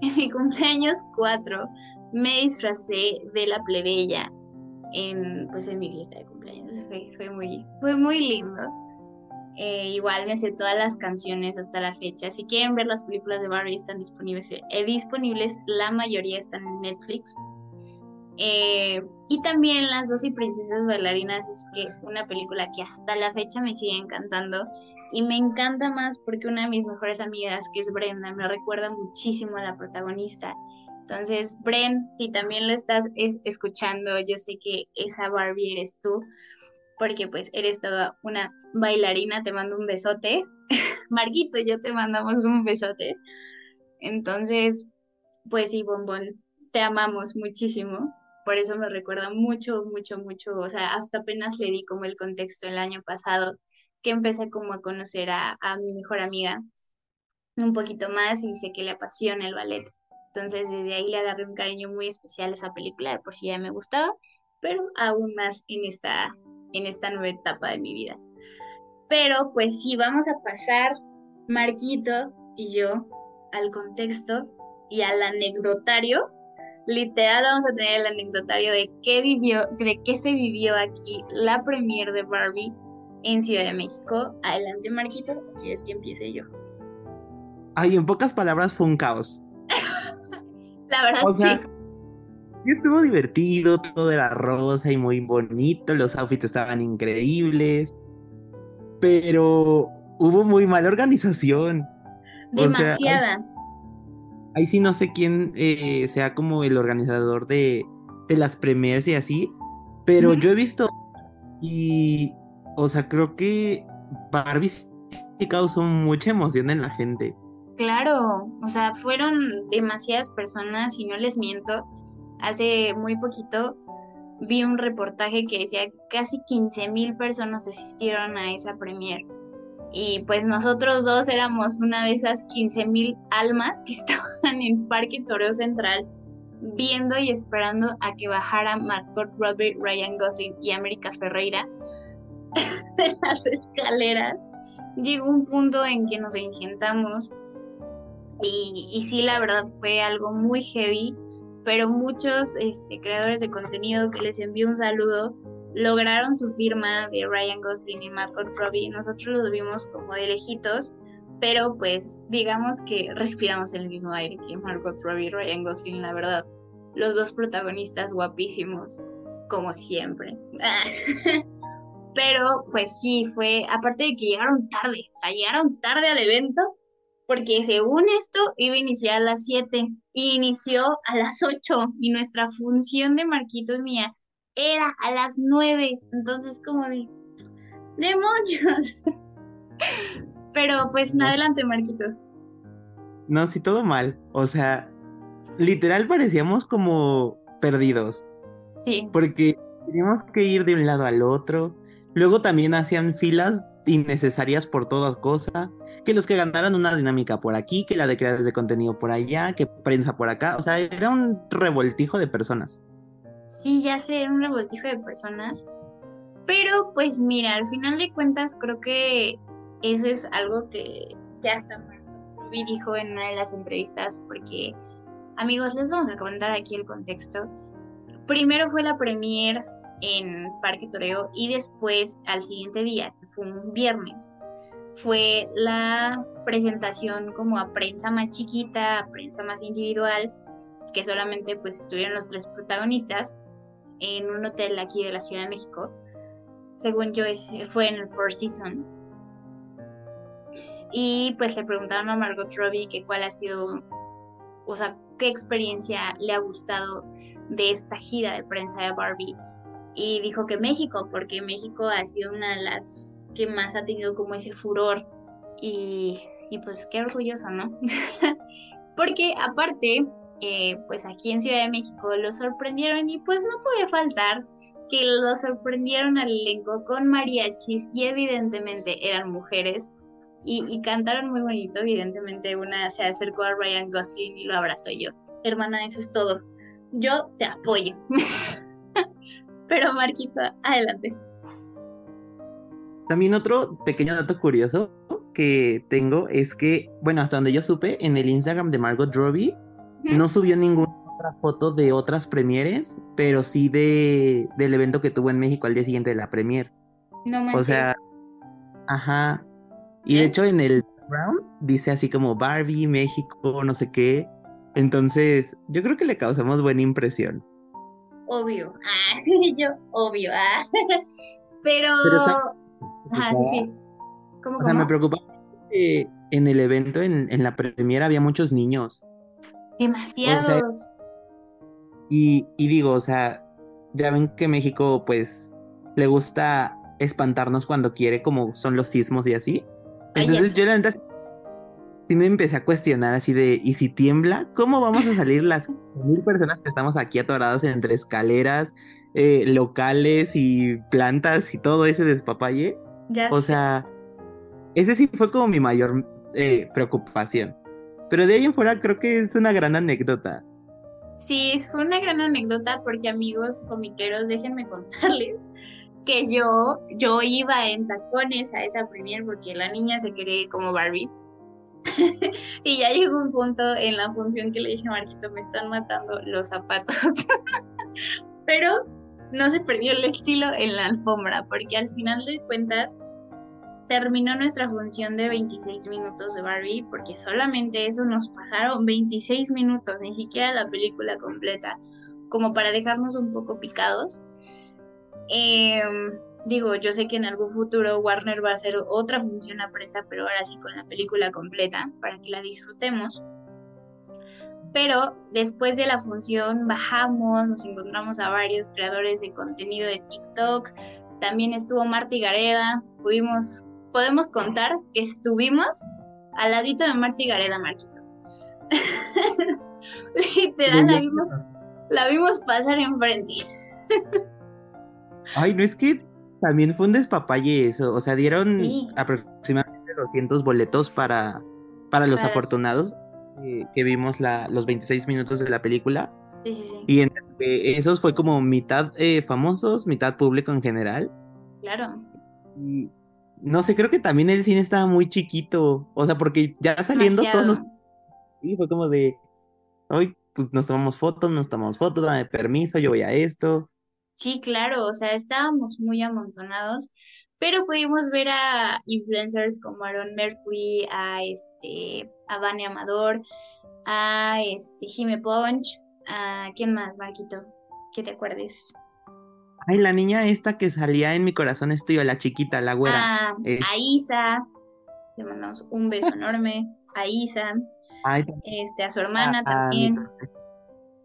en mi cumpleaños 4 me disfracé de la plebeya en, pues en mi fiesta de cumpleaños. Fue, muy, fue muy lindo. Eh, igual me sé todas las canciones hasta la fecha. Si quieren ver las películas de Barbie, están disponibles. Eh, disponibles la mayoría están en Netflix. Eh, y también Las Dos y Princesas Bailarinas es que una película que hasta la fecha me sigue encantando. Y me encanta más porque una de mis mejores amigas, que es Brenda, me recuerda muchísimo a la protagonista. Entonces, Bren, si también lo estás escuchando, yo sé que esa Barbie eres tú porque pues eres toda una bailarina, te mando un besote. [LAUGHS] Marquito yo te mandamos un besote. Entonces, pues sí, Bombón, te amamos muchísimo. Por eso me recuerda mucho, mucho, mucho. O sea, hasta apenas le di como el contexto el año pasado, que empecé como a conocer a, mi mejor amiga un poquito más y sé que le apasiona el ballet. Entonces, desde ahí le agarré un cariño muy especial a esa película, de por sí ya me gustaba, pero aún más en esta en esta nueva etapa de mi vida. Pero pues sí, vamos a pasar, Marquito y yo, al contexto y al anecdotario. Literal vamos a tener el anecdotario de qué vivió, de qué se vivió aquí la premier de Barbie en Ciudad de México. Adelante, Marquito, quieres que empiece yo. Ay, en pocas palabras fue un caos. [LAUGHS] la verdad, sí estuvo divertido, todo era rosa y muy bonito, los outfits estaban increíbles, pero hubo muy mala organización. Demasiada. ahí, sí no sé quién eh, sea como el organizador de, de las premiers y así, pero yo he visto y, o sea, creo que Barbie sí causó mucha emoción en la gente. Claro, o sea, fueron demasiadas personas y no les miento Hace muy poquito vi un reportaje que decía que casi 15 mil personas asistieron a esa premier. Y pues nosotros dos éramos una de esas 15 mil almas que [LAUGHS] estaban en Parque Toreo Central viendo y esperando a que bajara Margot Robbie, Ryan Gosling y América Ferreira [LAUGHS] de las escaleras. Llegó un punto en que nos engentamos y, y sí, la verdad fue algo muy heavy pero muchos este, creadores de contenido que les envío un saludo lograron su firma de Ryan Gosling y Margot Robbie. Nosotros los vimos como de lejitos, pero pues digamos que respiramos el mismo aire que Margot Robbie y Ryan Gosling, la verdad. Los dos protagonistas guapísimos, como siempre. [LAUGHS] pero pues sí, fue, aparte de que llegaron tarde, o sea, llegaron tarde al evento, porque según esto iba a iniciar a las 7 y inició a las 8 y nuestra función de Marquitos mía era a las 9, entonces como de demonios. [LAUGHS] Pero pues adelante Marquito. No, sí, todo mal. O sea, literal parecíamos como perdidos. Sí. Porque teníamos que ir de un lado al otro. Luego también hacían filas innecesarias por toda cosa, que los que ganaran una dinámica por aquí, que la de creadores de contenido por allá, que prensa por acá, o sea, era un revoltijo de personas. Sí, ya sé, era un revoltijo de personas, pero pues mira, al final de cuentas creo que eso es algo que ya hasta Ruby dijo en una de las entrevistas, porque amigos, les vamos a comentar aquí el contexto. Primero fue la premier en Parque Toreo y después al siguiente día, que fue un viernes, fue la presentación como a prensa más chiquita, a prensa más individual, que solamente pues estuvieron los tres protagonistas en un hotel aquí de la Ciudad de México. Según yo, fue en el Four Seasons. Y pues le preguntaron a Margot Robbie que cuál ha sido, o sea, qué experiencia le ha gustado de esta gira de prensa de Barbie y dijo que México, porque México ha sido una de las que más ha tenido como ese furor y, pues qué orgulloso, ¿no? [LAUGHS] porque aparte, eh, pues aquí en Ciudad de México lo sorprendieron y pues no puede faltar que lo sorprendieron al elenco con mariachis y evidentemente eran mujeres y, y, cantaron muy bonito, evidentemente una se acercó a Ryan Gosling y lo abrazó yo. Hermana, eso es todo. Yo te apoyo. [LAUGHS] Pero Marquita, adelante. También otro pequeño dato curioso que tengo es que, bueno, hasta donde yo supe, en el Instagram de Margot Robbie no subió ninguna otra foto de otras premieres, pero sí de, del evento que tuvo en México al día siguiente de la premier. No manches. O sea, Ajá. Y de hecho en el background dice así como Barbie, México, no sé qué. Entonces, yo creo que le causamos buena impresión. Obvio. Ah, [LAUGHS] yo, obvio. Ah. Pero. Ajá, sí, sí. ¿Cómo, o sea, me preocupa que en el evento, en, en la premiera, había muchos niños. Demasiados. y, y digo, o sea, ya ven que México, pues, le gusta espantarnos cuando quiere, como son los sismos y así. Entonces yo la neta sí me empecé a cuestionar así de, ¿y si tiembla? ¿Cómo vamos a salir las mil personas que estamos aquí atorados entre escaleras, eh, locales y plantas y todo ese despapalle? o sea, ese sí fue como mi mayor eh, preocupación. Pero de ahí en fuera creo que es una gran anécdota. Sí, fue una gran anécdota porque amigos comiqueros, déjenme contarles que yo, yo iba en tacones a esa premier porque la niña se quería ir como Barbie. [LAUGHS] y ya llegó un punto en la función que le dije a Marquito, me están matando los zapatos. [LAUGHS] Pero no se perdió el estilo en la alfombra, porque al final de cuentas terminó nuestra función de 26 minutos de Barbie, porque solamente eso nos pasaron 26 minutos, ni siquiera la película completa, como para dejarnos un poco picados. Em, digo, yo sé que en algún futuro Warner va a hacer otra función a prensa, pero ahora sí con la película completa, para que la disfrutemos. Pero después de la función bajamos, nos encontramos a varios creadores de contenido de TikTok, también estuvo Marty Gareda, pudimos, podemos contar que estuvimos al ladito de Marty Gareda, Marquito. [LAUGHS] Literal, la vimos, la vimos pasar enfrente. Ay, no es que también fue un despapalle eso. O sea, dieron aproximadamente 200 boletos para, para los afortunados que vimos la, los 26 minutos de la película. Sí, sí, sí. Y entre esos fue como mitad eh, famosos, mitad público en general. Claro. Y no sé, creo que también el cine estaba muy chiquito. O sea, porque ya saliendo todos los. Sí, fue como de. Hoy, pues nos tomamos fotos, nos tomamos fotos, dame permiso, yo voy a esto. Sí, claro, o sea, estábamos muy amontonados, pero pudimos ver a influencers como Aaron Mercury, a este, a Vane Amador, a este Jime Punch, a quién más, Marquito, que te acuerdes. Ay, la niña esta que salía en mi corazón es tuyo, la chiquita, la güera. Ah, eh. A Isa, le mandamos un beso enorme a Isa, este, a su hermana también.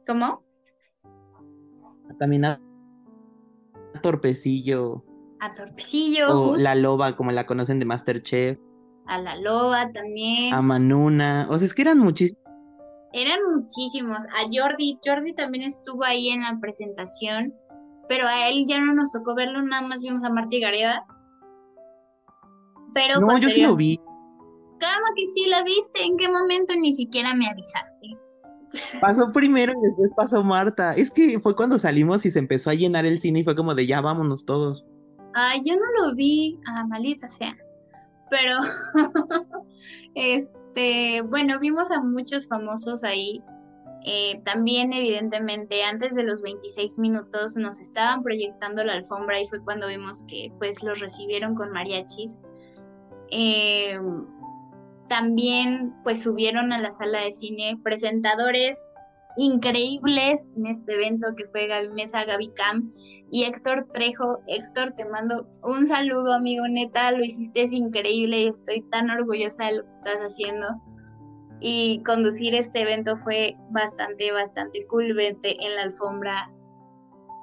¿Cómo? También a Torpecillo. A Torpecillo. O la loba, como la conocen de Masterchef. A la loba también. A Manuna. O sea, es que eran muchísimos. Eran muchísimos. A Jordi. Jordi también estuvo ahí en la presentación. Pero a él ya no nos tocó verlo, nada más vimos a Marta Gareda. Pero no, yo sí lo vi. ¿Cómo que sí lo viste? ¿En qué momento ni siquiera me avisaste? Pasó primero y después pasó Marta. Es que fue cuando salimos y se empezó a llenar el cine y fue como de ya vámonos todos. Ay, yo no lo vi. Ah, malita sea. Pero, [LAUGHS] este, bueno, vimos a muchos famosos ahí. Eh, también, evidentemente, antes de los 26 minutos nos estaban proyectando la alfombra y fue cuando vimos que, pues, los recibieron con mariachis. Eh, también pues subieron a la sala de cine presentadores increíbles en este evento que fue Gaby Mesa, Gaby Cam y Héctor Trejo. Héctor, te mando un saludo, amigo, neta, lo hiciste es increíble y estoy tan orgullosa de lo que estás haciendo. Y conducir este evento fue bastante, bastante cool. En la alfombra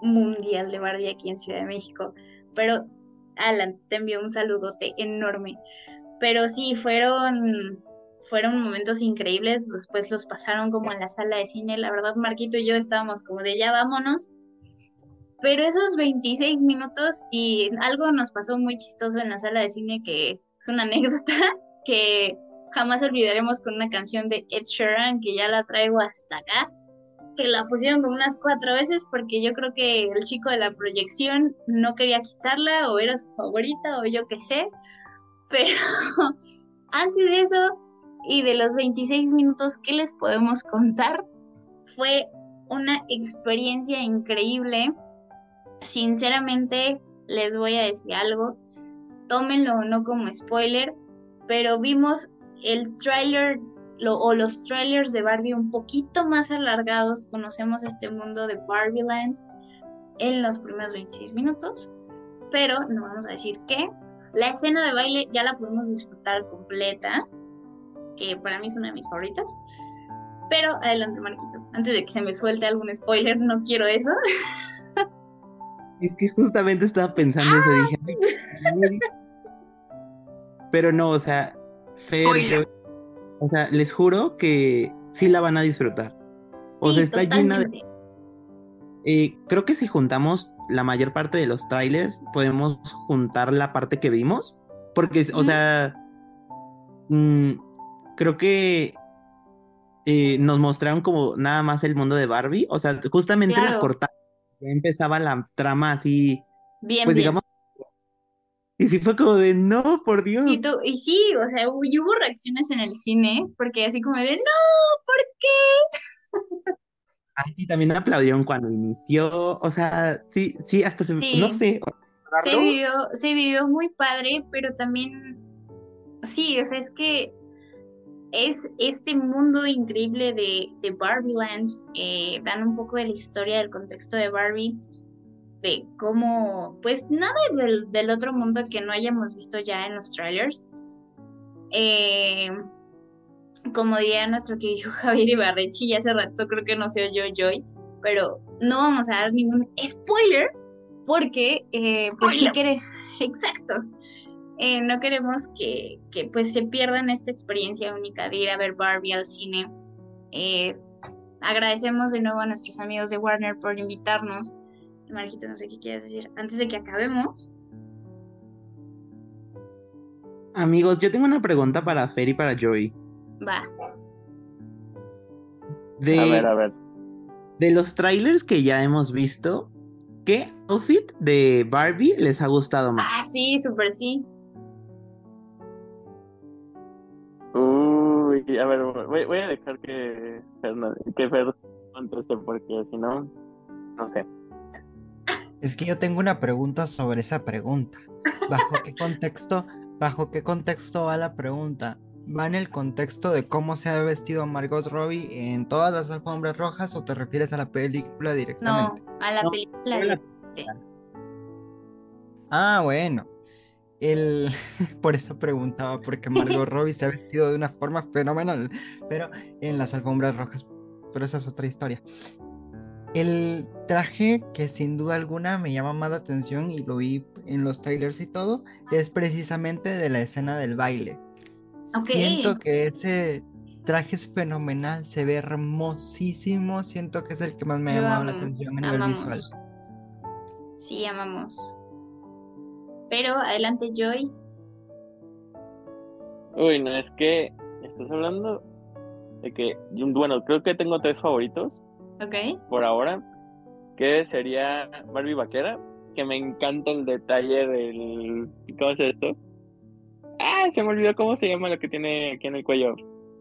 mundial de Barbie aquí en Ciudad de México. Pero, Alan, te envío un saludote enorme. Pero sí, fueron, fueron momentos increíbles. Después los pasaron como en la sala de cine. La verdad, Marquito y yo estábamos como de ya vámonos. Pero esos 26 minutos y algo nos pasó muy chistoso en la sala de cine que es una [LAUGHS] anécdota que jamás olvidaremos con una canción de Ed Sheeran que ya la traigo hasta acá, que la pusieron como unas cuatro veces porque yo creo que el chico de la proyección no quería quitarla o era su favorita o yo qué sé, pero [LAUGHS] antes de eso y de los 26 minutos que les podemos contar, fue una experiencia increíble. Sinceramente, les voy a decir algo. tómenlo o no como spoiler, pero vimos el tráiler o los trailers de Barbie un poquito más alargados, conocemos este mundo de Barbie Land en los primeros 26 minutos, pero no vamos a decir qué. La escena de baile ya la podemos disfrutar completa, que para mí es una de mis favoritas. Pero adelante, Marquito. Antes de que se me suelte algún spoiler, no quiero eso. Es que justamente estaba pensando eso, dije. Pero no, o sea, Fer, o sea, les juro que sí la van a disfrutar. O sea, está llena de. Eh, creo que si juntamos la mayor parte de los trailers, podemos juntar la parte que vimos. Porque, o sea, mm, creo que eh, nos mostraron como nada más el mundo de Barbie. O sea, justamente la cortada empezaba la trama así. Bien, pues digamos. Y sí fue como de no, por Dios. Y, tú, y sí, o sea, hubo reacciones en el cine, porque así como de no, ¿por qué? Ay, sí, también aplaudieron cuando inició. O sea, sí, sí, hasta se. No sé. Se vivió, se vivió muy padre, pero también. Sí, o sea, es que es este mundo increíble de, de Barbie Land, eh, dan un poco de la historia del contexto de Barbie, de cómo, pues nada del, del otro mundo que no hayamos visto ya en los trailers. Eh, como diría nuestro querido [LAUGHS] Javier Ibarrechi, ya hace rato creo que no se oyó Joy, pero no vamos a dar ningún spoiler porque, eh, pues sí quiere, exacto, eh, no queremos que, pues se pierdan esta experiencia única de ir a ver Barbie al cine. Eh, agradecemos de nuevo a nuestros amigos de Warner por invitarnos. Marjito, no sé qué quieres decir. Antes de que acabemos. Amigos, yo tengo una pregunta para Fer y para Joy. Va. De, a ver, a ver. De los trailers que ya hemos visto, ¿qué outfit de Barbie les ha gustado más? Ah, sí, súper sí. a ver, voy, a dejar que, que Fer conteste porque si no, no sé. Es que yo tengo una pregunta sobre esa pregunta. ¿Bajo qué contexto, bajo qué contexto va la pregunta? ¿Va en el contexto de cómo se ha vestido Margot Robbie en todas las alfombras rojas o te refieres a la película directamente? No, a la película. Ah, bueno. El... [LAUGHS] Por eso preguntaba, porque Margot [LAUGHS] Robbie se ha vestido de una forma fenomenal, pero en las alfombras rojas. Pero esa es otra historia. El traje que sin duda alguna me llama más la atención y lo vi en los trailers y todo, es precisamente de la escena del baile. Siento que ese traje es fenomenal, se ve hermosísimo, siento que es el que más me ha llamado la atención a nivel visual. Sí, amamos. Pero adelante, Joy. Uy, no, es que estás hablando de que, bueno, creo que tengo tres favoritos. Ok. Por ahora. Que sería Barbie Vaquera, que me encanta el detalle del. ¿Cómo es esto? Ah, se me olvidó cómo se llama lo que tiene aquí en el cuello.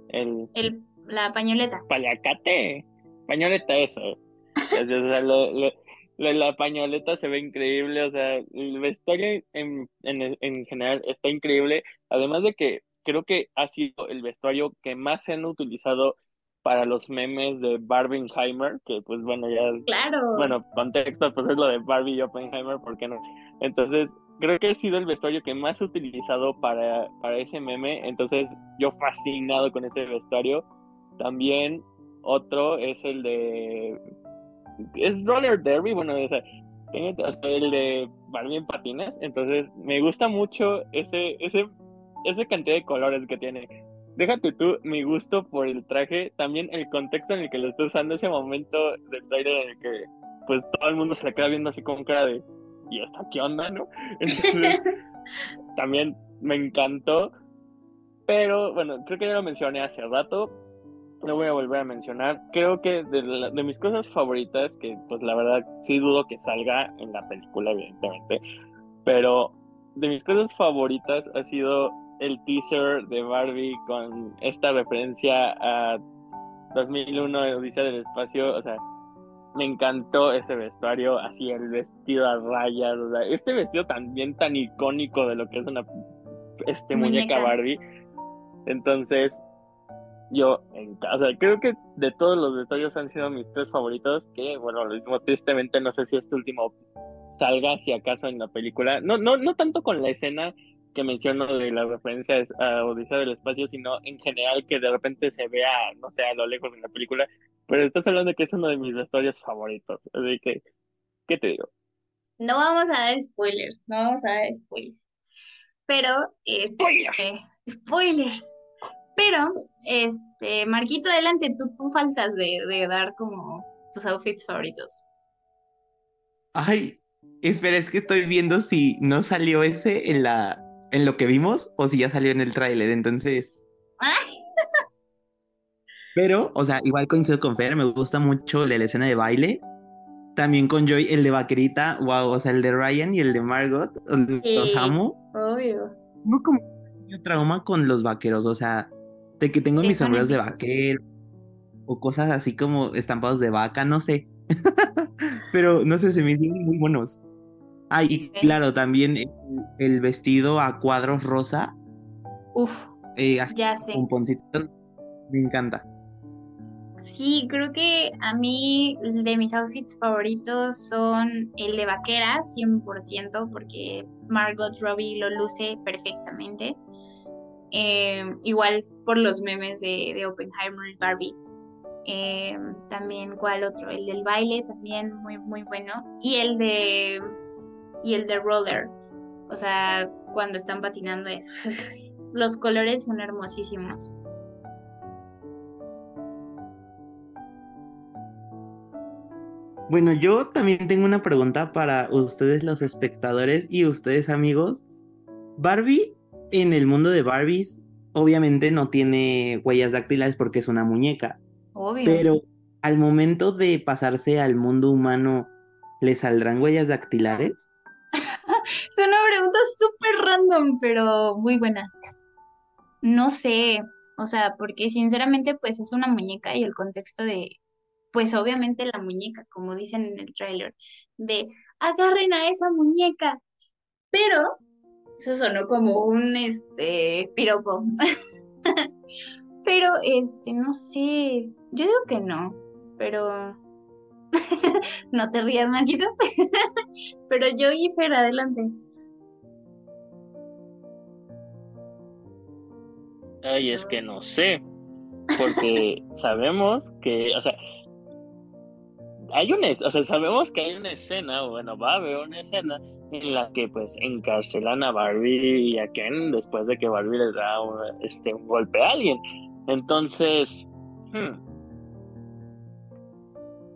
El. el la pañoleta. Paliacate. Pañoleta, eso. o sea, [LAUGHS] lo, la, pañoleta se ve increíble, o sea, el vestuario en, en, general está increíble, además de que creo que ha sido el vestuario que más se han utilizado para los memes de Barbenheimer, que pues bueno, ya es, claro. bueno, contexto, pues es lo de Barbie y Oppenheimer, ¿por qué no? Entonces, creo que ha sido el vestuario que más he utilizado para, para ese meme, entonces yo fascinado con ese vestuario. También otro es el de es roller derby, bueno, o sea, el de Barbie en patines, entonces me gusta mucho ese, ese, esa cantidad de colores que tiene. Déjate tú mi gusto por el traje, también el contexto en el que lo estoy usando, ese momento del trailer en el que pues todo el mundo se le queda viendo así con cara de ¿y esta qué onda, no? [LAUGHS] Entonces, [LAUGHS] también me encantó. Pero bueno, creo que ya lo mencioné hace rato no voy a volver a mencionar. Creo que de, mis cosas favoritas, que pues la verdad sí dudo que salga en la película, evidentemente, pero de mis cosas favoritas ha sido el teaser de Barbie con esta referencia a 2001, Odisea del Espacio, o sea, me encantó ese vestuario, así el vestido a rayas, este vestido también tan icónico de lo que es una este muñeca, Barbie. Entonces, yo, o sea, creo que de todos los vestuarios han sido mis tres favoritos, que bueno, lo mismo tristemente no sé si este último salga si acaso en la película, no, no, no tanto con la escena que menciono de la referencia a Odisea del Espacio, sino en general que de repente se vea, no sé, a lo lejos en la película, pero estás hablando de que es uno de mis vestuarios favoritos, así que, ¿qué te digo? No vamos a dar spoilers, no vamos a dar spoilers. Pero, spoilers. Este, spoilers. Pero, este, Marquito, adelante, tú, tú faltas de, de dar como tus outfits favoritos. Ay, espera, es que estoy viendo si no salió ese en la en lo que vimos o si ya salió en el tráiler, entonces. Pero, o sea, igual coincido con Fer, me gusta mucho la escena de baile. También con Joy, el de Vaquerita, wow, o sea, el de Ryan y el de Margot, los amo. Obvio. No como trauma con los vaqueros, o sea, de que tengo mis sombreros de vaquero o cosas así como estampados de vaca, no sé. [LAUGHS] Pero no sé, se me hicieron muy buenos. Ah, y claro, también el, vestido a cuadros rosa. Uf, eh, ya sé. Un poncito. Me encanta. Sí, creo que a mí de mis outfits favoritos son el de vaquera, 100%, porque Margot Robbie lo luce perfectamente. Eh, igual por los memes de, de Oppenheimer y Barbie. Eh, también, ¿cuál otro? El del baile, también muy, muy bueno. Y el de y el de roller. O sea, cuando están patinando, [LAUGHS] los colores son hermosísimos. Bueno, yo también tengo una pregunta para ustedes los espectadores y ustedes amigos. Barbie en el mundo de Barbies obviamente no tiene huellas dactilares porque es una muñeca. Obvio. Pero al momento de pasarse al mundo humano, ¿le saldrán huellas dactilares? [LAUGHS] es una pregunta súper random, pero muy buena. No sé, o sea, porque sinceramente pues es una muñeca y el contexto de, pues obviamente la muñeca, como dicen en el tráiler, de agarren a esa muñeca. Pero eso sonó como un este piropo. [LAUGHS] pero este, no sé, yo digo que no, pero [LAUGHS] no te rías, Marquito. [LAUGHS] Pero yo y adelante. Ay, es que no sé. Porque sabemos que, o sea, hay una, o sea, sabemos que hay una escena, bueno, va a haber una escena en la que pues encarcelan a Barbie y a Ken después de que Barbie le da un, este, un golpe a alguien. Entonces, hmm,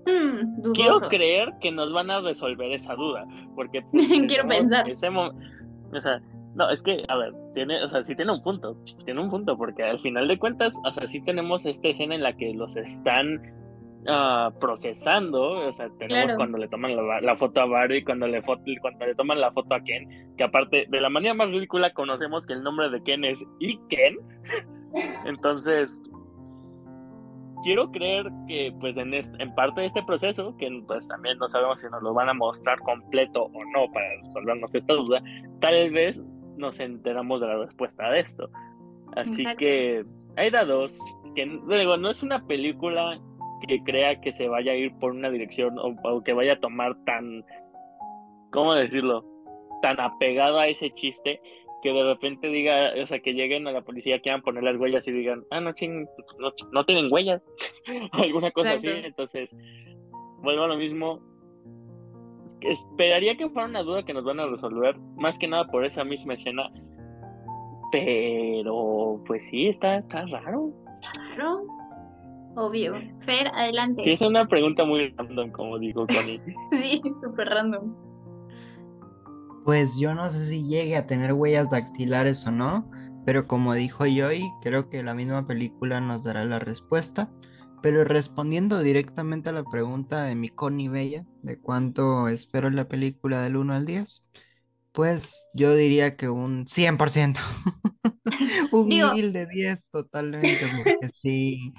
Hmm, Quiero creer que nos van a resolver esa duda, porque [LAUGHS] pues, quiero pensar. o sea, no, es que, a ver, tiene, o sea, sí tiene un punto, tiene un punto, porque al final de cuentas, o sea, sí tenemos esta escena en la que los están uh, procesando, o sea, tenemos cuando le toman la, foto a Barry, cuando le, cuando le toman la foto a Ken, que aparte, de la manera más ridícula, conocemos que el nombre de Ken es Iken, [LAUGHS] entonces, quiero creer que pues en, en parte de este proceso, que pues también no sabemos si nos lo van a mostrar completo o no para resolvernos esta duda, tal vez nos enteramos de la respuesta de esto. Así que hay da dos, que luego no es una película que crea que se vaya a ir por una dirección o, o que vaya a tomar tan, ¿cómo decirlo? Tan apegado a ese chiste que de repente diga, o sea, que lleguen a la policía, quieran poner las huellas y digan, ah, no, ching, no, no tienen huellas, [LAUGHS] alguna cosa así, entonces, vuelvo a lo mismo. Esperaría que fuera una duda que nos van a resolver, más que nada por esa misma escena, pero pues sí, está, está raro. Claro, obvio. Fer, adelante. Sí, es una pregunta muy random, como digo Connie. [LAUGHS] sí, súper random. Pues yo no sé si llegue a tener huellas dactilares o no, pero como dijo Joy, creo que la misma película nos dará la respuesta. Pero respondiendo directamente a la pregunta de mi Connie Bella, de cuánto espero la película del 1 al 10, pues yo diría que un 100%. un mil de 10 totalmente, porque sí,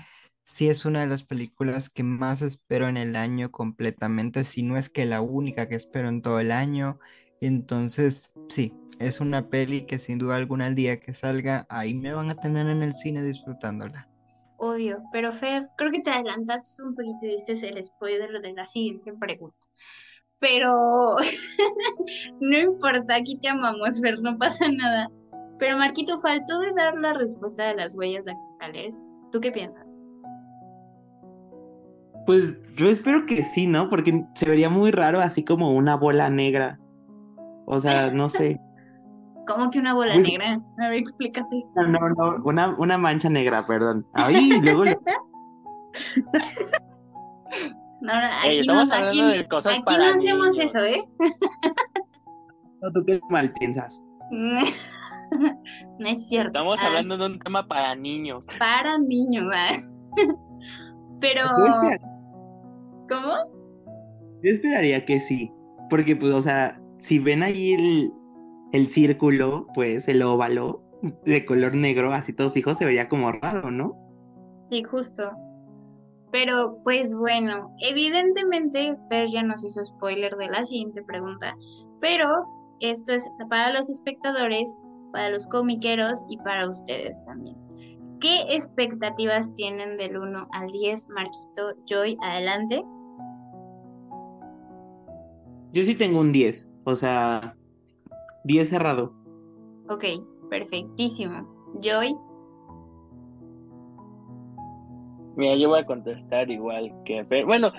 sí es una de las películas que más espero en el año completamente, si no es que la única que espero en todo el año. Entonces, sí, es una peli que sin duda alguna el día que salga, ahí me van a tener en el cine disfrutándola. Obvio, pero Fer, creo que te adelantaste un poquito y diste el spoiler de la siguiente pregunta. Pero [LAUGHS] no importa, aquí te amamos, Fer, no pasa nada. Pero Marquito, faltó de dar la respuesta de las huellas dactilares. ¿Tú qué piensas? Pues yo espero que sí, ¿no? Porque se vería muy raro así como una bola negra. O sea, no sé. [LAUGHS] ¿Cómo que una bola negra? A ver, explícate. No, no, no, una, una mancha negra, perdón. Ay, luego le... [LAUGHS] No, no, aquí, no, aquí, aquí no hacemos eso, ¿eh? [LAUGHS] No, tú qué mal piensas. no es cierto. Estamos Ah, hablando de un tema para niños. Para niños, ¿va? Pero. ¿Cómo? Yo esperaría que sí. Porque, pues, o sea, si ven ahí el, el círculo, pues, el óvalo de color negro, así todo fijo, se vería como raro, ¿no? Sí, justo. Pero, pues bueno, evidentemente Fer ya nos hizo spoiler de la siguiente pregunta. Pero esto es para los espectadores, para los comiqueros y para ustedes también. ¿Qué expectativas tienen del 1 al 10? Marquito, Joy, adelante. Yo sí tengo un 10, o sea, 10 cerrado. Ok, perfectísimo. Joy, Mira, yo voy a contestar igual que Fer. Bueno,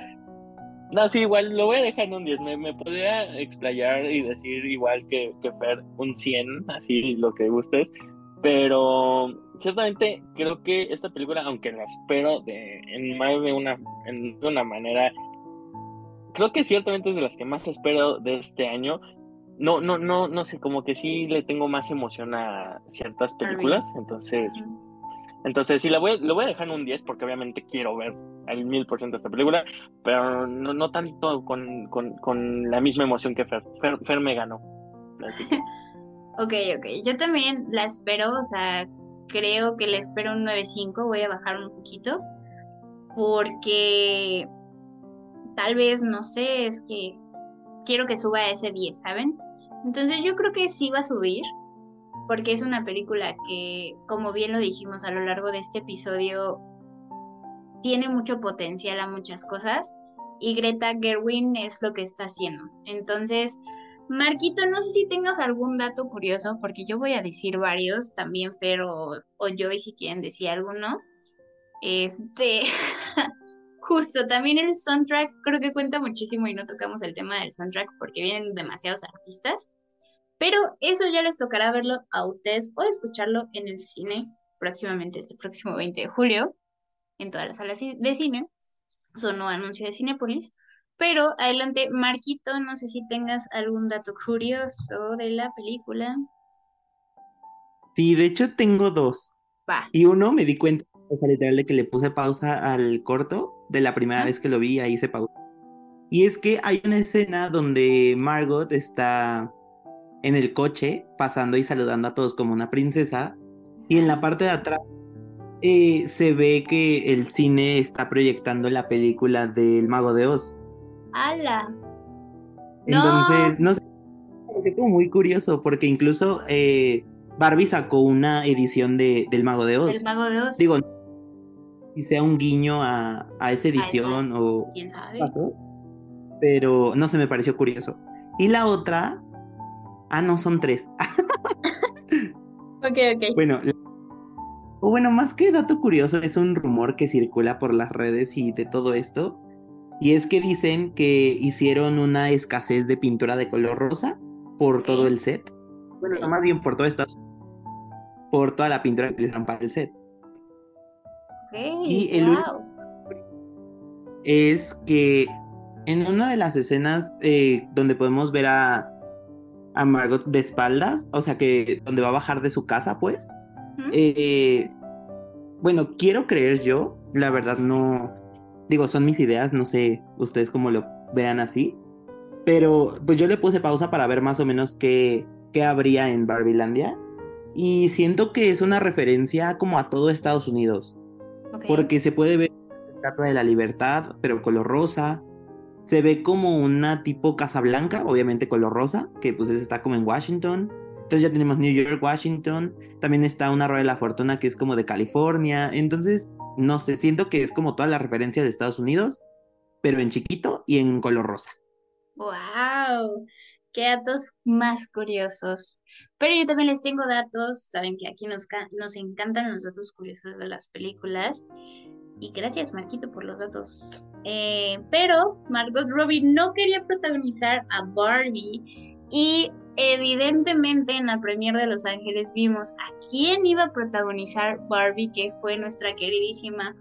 no, sí, igual lo voy a dejar en un 10. Me, me podría explayar y decir igual que, que Fer un 100, así lo que gustes. Pero ciertamente creo que esta película, aunque la espero de, en más de una, en, de una manera, creo que ciertamente es de las que más espero de este año. No, no, no, no sé, como que sí le tengo más emoción a ciertas películas. Entonces, entonces, sí, la voy, lo voy a dejar en un 10 porque obviamente quiero ver al mil por ciento esta película, pero no, no tanto con, con, con la misma emoción que Fer. Fer, Fer me ganó. Así que, [LAUGHS] Ok, ok. Yo también la espero, o sea, creo que le espero un 9.5, voy a bajar un poquito, porque tal vez, no sé, es que quiero que suba a ese 10, ¿saben? Entonces yo creo que sí va a subir, porque es una película que, como bien lo dijimos a lo largo de este episodio, tiene mucho potencial a muchas cosas, y Greta Gerwin es lo que está haciendo. Entonces... Marquito, no sé si tengas algún dato curioso, porque yo voy a decir varios, también Fer o, o Joy si quieren decir alguno. Este, [LAUGHS] justo, también el soundtrack creo que cuenta muchísimo y no tocamos el tema del soundtrack porque vienen demasiados artistas. Pero eso ya les tocará verlo a ustedes o escucharlo en el cine próximamente, este próximo 20 de julio, en todas las salas de cine. Sonó anuncio de Cinepolis. Pero adelante, Marquito, no sé si tengas algún dato curioso de la película. Sí, de hecho tengo dos. Va. Y uno me di cuenta, o sea, literal, de que le puse pausa al corto de la primera vez que lo vi, ahí se pausó. Y es que hay una escena donde Margot está en el coche pasando y saludando a todos como una princesa. Y en la parte de atrás eh, se ve que el cine está proyectando la película del Mago de Oz. ¡Hala! Entonces, no, sé, pareció como muy curioso porque incluso eh, Barbie sacó una edición de, del Mago de Oz. El Mago de Oz. Digo, si sea un guiño a, a esa edición o ¿Quién sabe? pasó, pero no se me pareció curioso. Y la otra, ah, no, son tres. [LAUGHS] Ok, ok. Bueno, la- o bueno, más que dato curioso, es un rumor que circula por las redes y de todo esto. Y es que dicen que hicieron una escasez de pintura de color rosa por todo el set. Bueno, más bien por todo Estados Por toda la pintura que utilizaron para el set. Y el wow. es que en una de las escenas eh, donde podemos ver a, a Margot de espaldas, o sea que donde va a bajar de su casa, pues, eh, bueno, quiero creer yo, la verdad no, digo, son mis ideas, no sé ustedes cómo lo vean así, pero pues yo le puse pausa para ver más o menos qué, qué habría en Barbilandia y siento que es una referencia como a todo Estados Unidos, Ok. porque se puede ver Estatua de la Libertad, pero color rosa. Se ve como una tipo Casa Blanca, obviamente color rosa, que pues está como en Washington. Entonces ya tenemos New York, Washington. También está una Rueda de la Fortuna que es como de California. Entonces, no sé, siento que es como toda la referencia de Estados Unidos, pero en chiquito y en color rosa. ¡Wow! ¡Qué datos más curiosos! Pero yo también les tengo datos, saben que aquí nos, nos encantan los datos curiosos de las películas. Y gracias, Marquito, por los datos. Eh, pero Margot Robbie no quería protagonizar a Barbie y evidentemente en la premier de Los Ángeles vimos a quién iba a protagonizar Barbie, que fue nuestra queridísima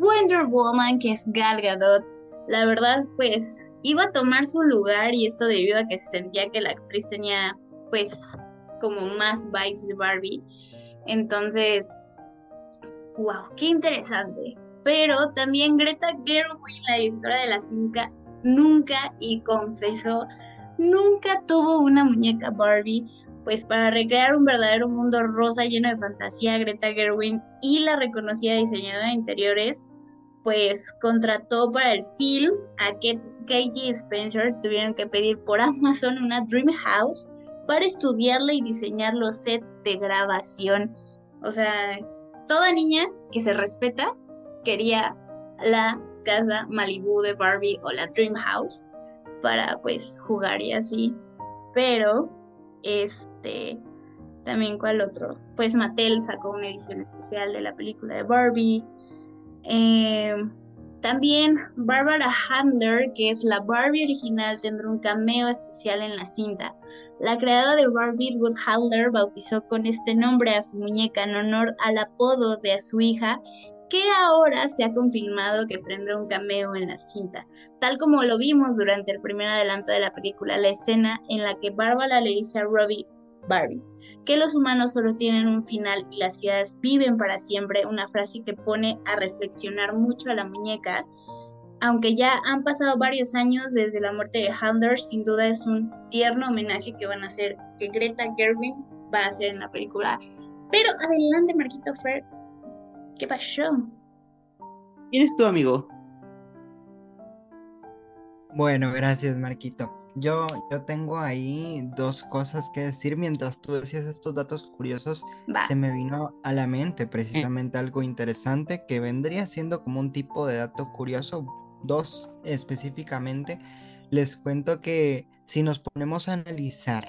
Wonder Woman, que es Gal Gadot. La verdad, pues iba a tomar su lugar y esto debido a que se sentía que la actriz tenía pues como más vibes de Barbie. Entonces, wow, qué interesante. Pero también Greta Gerwig, la directora de la cinta, nunca y confesó, nunca tuvo una muñeca Barbie. Pues para recrear un verdadero mundo rosa lleno de fantasía, Greta Gerwig y la reconocida diseñadora de interiores, pues contrató para el film a Katie Spencer, tuvieron que pedir por Amazon una Dream House para estudiarla y diseñar los sets de grabación. O sea, toda niña que se respeta quería la casa Malibu de Barbie o la Dream House para pues jugar y así. Pero, este, también cuál otro. Pues Mattel sacó una edición especial de la película de Barbie. Eh, también Barbara Handler, que es la Barbie original, tendrá un cameo especial en la cinta. La creadora de Barbie, Ruth Handler, bautizó con este nombre a su muñeca en honor al apodo de su hija que ahora se ha confirmado que tendrá un cameo en la cinta, tal como lo vimos durante el primer adelanto de la película, la escena en la que Bárbara le dice a Robbie, Barbie, que los humanos solo tienen un final y las ciudades viven para siempre, una frase que pone a reflexionar mucho a la muñeca. Aunque ya han pasado varios años desde la muerte de Handler, sin duda es un tierno homenaje que van a hacer, que Greta Gerwig va a hacer en la película. Pero adelante, Marquito Fer, ¿Qué pasó? ¿Quién es tu amigo? Bueno, gracias, Marquito. Yo, yo tengo ahí dos cosas que decir mientras tú decías estos datos curiosos. Se me vino a la mente precisamente algo interesante que vendría siendo como un tipo de dato curioso. Dos específicamente. Les cuento que si nos ponemos a analizar,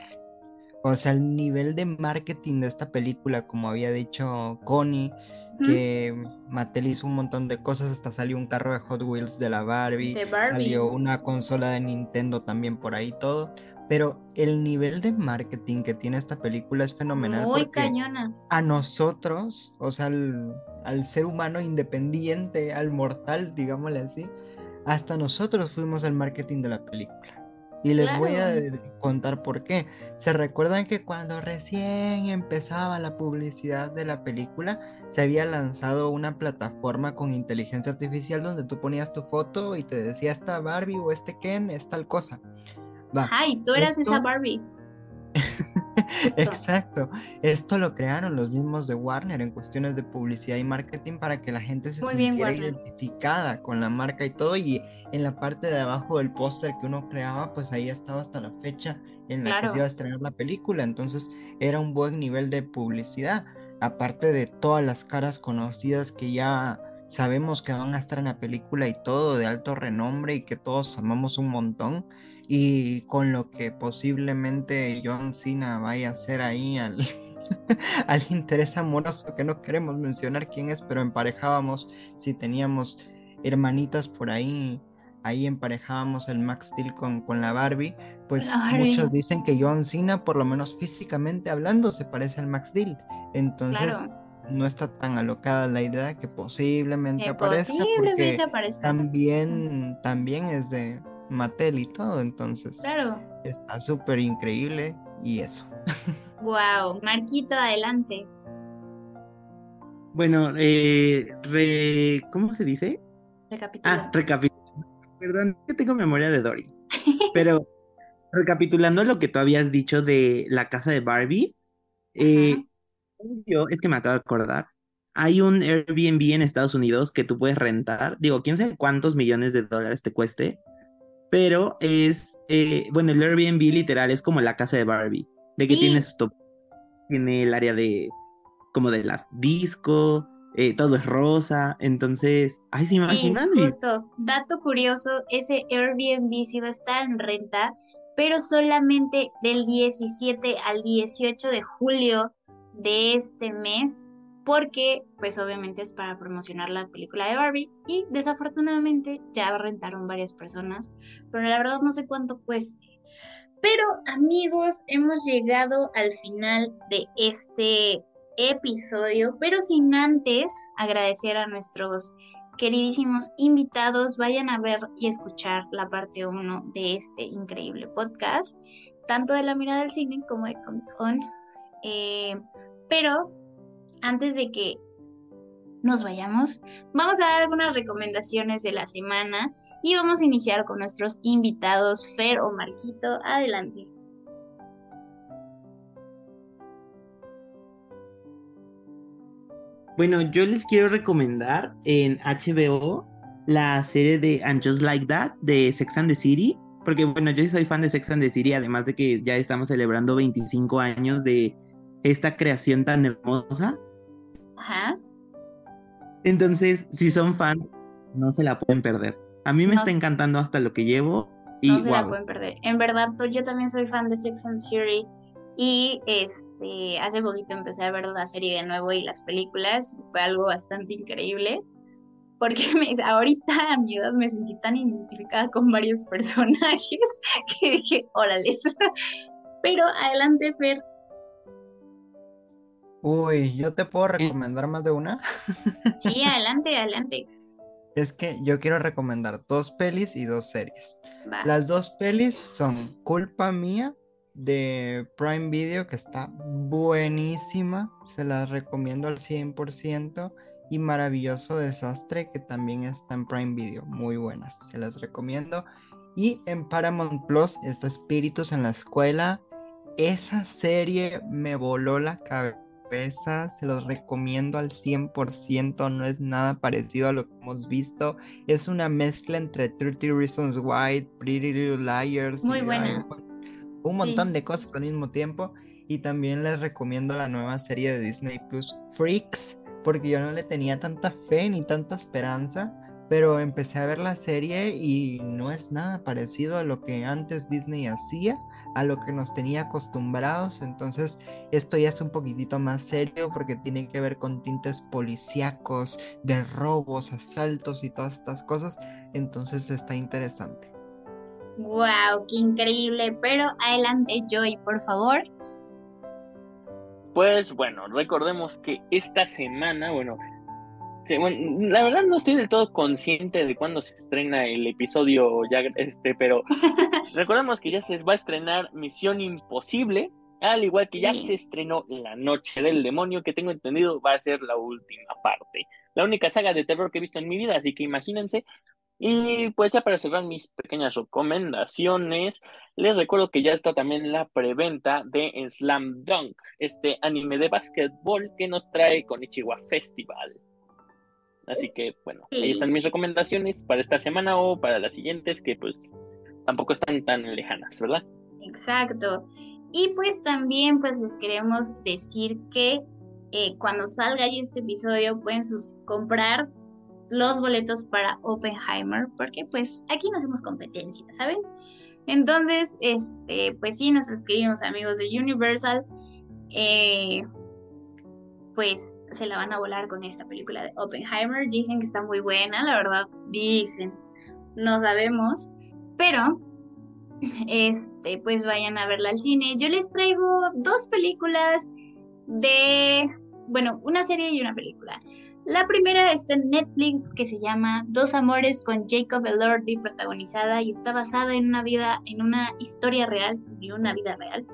o sea, el nivel de marketing de esta película, como había dicho Connie, que Mattel hizo un montón de cosas, hasta salió un carro de Hot Wheels de la Barbie, salió una consola de Nintendo también por ahí todo, pero el nivel de marketing que tiene esta película es fenomenal. Muy cañona. A nosotros, o sea, al, al ser humano independiente, al mortal, digámosle así, hasta nosotros fuimos el marketing de la película. Y les voy a contar por qué. ¿Se recuerdan que cuando recién empezaba la publicidad de la película, se había lanzado una plataforma con inteligencia artificial donde tú ponías tu foto y te decía esta Barbie o este Ken es tal cosa? Ay, tú eras esa Barbie. [LAUGHS] [LAUGHS] Exacto. Esto lo crearon los mismos de Warner en cuestiones de publicidad y marketing para que la gente se sintiera identificada con la marca y todo. Y en la parte de abajo del póster que uno creaba, pues ahí estaba hasta la fecha en la que se iba a estrenar la película. Entonces era un buen nivel de publicidad. Aparte de todas las caras conocidas que ya sabemos que van a estar en la película y todo de alto renombre y que todos amamos un montón y con lo que posiblemente John Cena vaya a hacer ahí al, [LAUGHS] al interés amoroso que no queremos mencionar quién es, pero emparejábamos si teníamos hermanitas por ahí, ahí emparejábamos el Max Steel con, con la Barbie, pues muchos dicen que John Cena, por lo menos físicamente hablando, se parece al Max Steel. Entonces, no está tan alocada la idea que posiblemente aparezca. porque También, también es de Mattel y todo, entonces. Claro. Está súper increíble y eso. [LAUGHS] Wow, Marquito, adelante. Bueno, eh, ¿cómo se dice? Recapitulando. Ah, recapitulando. Perdón, que tengo memoria de Dory. Pero [LAUGHS] recapitulando lo que tú habías dicho de la casa de Barbie, eh, yo, es que me acabo de acordar, hay un Airbnb en Estados Unidos que tú puedes rentar. Digo, quién sabe cuántos millones de dólares te cueste. Pero es, eh, bueno, el Airbnb literal es como la casa de Barbie. De que tienes tu, tiene el área de, como de la disco, eh, todo es rosa. Entonces, ay, se imaginan. Sí, justo, dato curioso, ese Airbnb sí va a estar en renta, pero solamente del 17 al 18 de julio de este mes porque pues obviamente es para promocionar la película de Barbie y desafortunadamente ya rentaron varias personas, pero la verdad no sé cuánto cueste. Pero amigos, hemos llegado al final de este episodio, pero sin antes agradecer a nuestros queridísimos invitados, vayan a ver y escuchar la parte 1 de este increíble podcast, tanto de la mirada del cine como de Comic Con. Eh, pero antes de que nos vayamos, vamos a dar algunas recomendaciones de la semana y vamos a iniciar con nuestros invitados, Fer o Marquito. Adelante. Bueno, yo les quiero recomendar en HBO la serie de And Just Like That de Sex and the City, porque bueno, yo soy fan de Sex and the City, además de que ya estamos celebrando 25 años de esta creación tan hermosa. Ajá. Entonces, si son fans, no se la pueden perder. A mí me está encantando hasta lo que llevo. Y, no se la pueden perder. En verdad, yo también soy fan de Sex and City. Y este, hace poquito empecé a ver la serie de nuevo y las películas. Fue algo bastante increíble. Porque [LAUGHS] me, ahorita a mi edad me sentí tan identificada con varios [LAUGHS] personajes que dije, órale. [LAUGHS] Pero adelante, Fer, Uy, ¿yo te puedo recomendar más de una? [LAUGHS] Sí, adelante, adelante. Es que yo quiero recomendar dos pelis y dos series. Las dos pelis son Culpa Mía de Prime Video, que está buenísima. Se las recomiendo al 100%. Y Maravilloso Desastre, que también está en Prime Video. Muy buenas, se las recomiendo. Y en Paramount Plus está Espíritus en la Escuela. Esa serie me voló la cabeza se los recomiendo al 100%, no es nada parecido a lo que hemos visto. Es una mezcla entre 30 Reasons Why, Pretty Little Liars. Muy buena. un montón de cosas al mismo tiempo. Y también les recomiendo la nueva serie de Disney Plus, Freaks, porque yo no le tenía tanta fe ni tanta esperanza pero empecé a ver la serie y no es nada parecido a lo que antes Disney hacía, a lo que nos tenía acostumbrados, entonces esto ya es un poquitito más serio porque tiene que ver con tintes policíacos, de robos, asaltos y todas estas cosas, entonces está interesante. Wow, qué increíble, pero adelante Joy, por favor. Pues bueno, recordemos que esta semana, bueno, Sí, bueno, la verdad no estoy del todo consciente de cuándo se estrena el episodio ya este, pero [LAUGHS] recordemos que ya se va a estrenar Misión Imposible, al igual que ya se estrenó La Noche del Demonio, que tengo entendido va a ser la última parte. La única saga de terror que he visto en mi vida, así que imagínense. Y pues ya para cerrar mis pequeñas recomendaciones, les recuerdo que ya está también la preventa de Slam Dunk, este anime de básquetbol que nos trae con Ichiwa Festival. Así que, bueno, ahí están mis recomendaciones para esta semana o para las siguientes, que pues tampoco están tan lejanas, ¿verdad? Exacto. Y pues también pues les queremos decir que eh, cuando salga ahí este episodio pueden sus comprar los boletos para Oppenheimer, porque pues aquí no hacemos competencia, ¿saben? Entonces, este, pues sí, nuestros queridos amigos de Universal, eh, pues se la van a volar con esta película de Oppenheimer. Dicen que está muy buena, la verdad, dicen, no sabemos, pero este, pues vayan a verla al cine. Yo les traigo dos películas de, bueno, una serie y una película. La primera está en Netflix que se llama Dos amores con Jacob Elordi protagonizada y está basada en una vida, en una historia real y una vida real.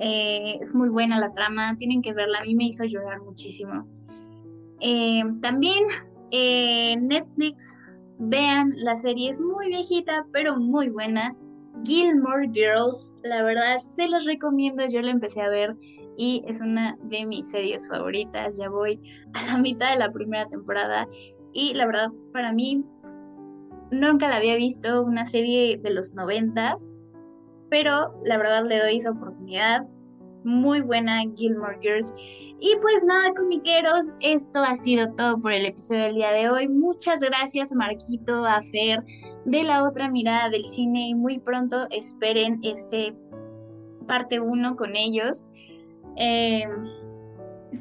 Eh, es muy buena la trama, tienen que verla, a mí me hizo llorar muchísimo. Eh, también en Netflix, vean, la serie es muy viejita, pero muy buena. Gilmore Girls, la verdad, se los recomiendo, yo la empecé a ver y es una de mis series favoritas. Ya voy a la mitad de la primera temporada y la verdad para mí nunca la había visto una serie de los noventas, pero la verdad le doy esa oportunidad. Muy buena Gilmore Girls. Y pues nada, comiqueros, esto ha sido todo por el episodio del día de hoy. Muchas gracias, Marquito, a Fer, de la otra mirada del cine. Y muy pronto esperen este parte 1 con ellos. Eh,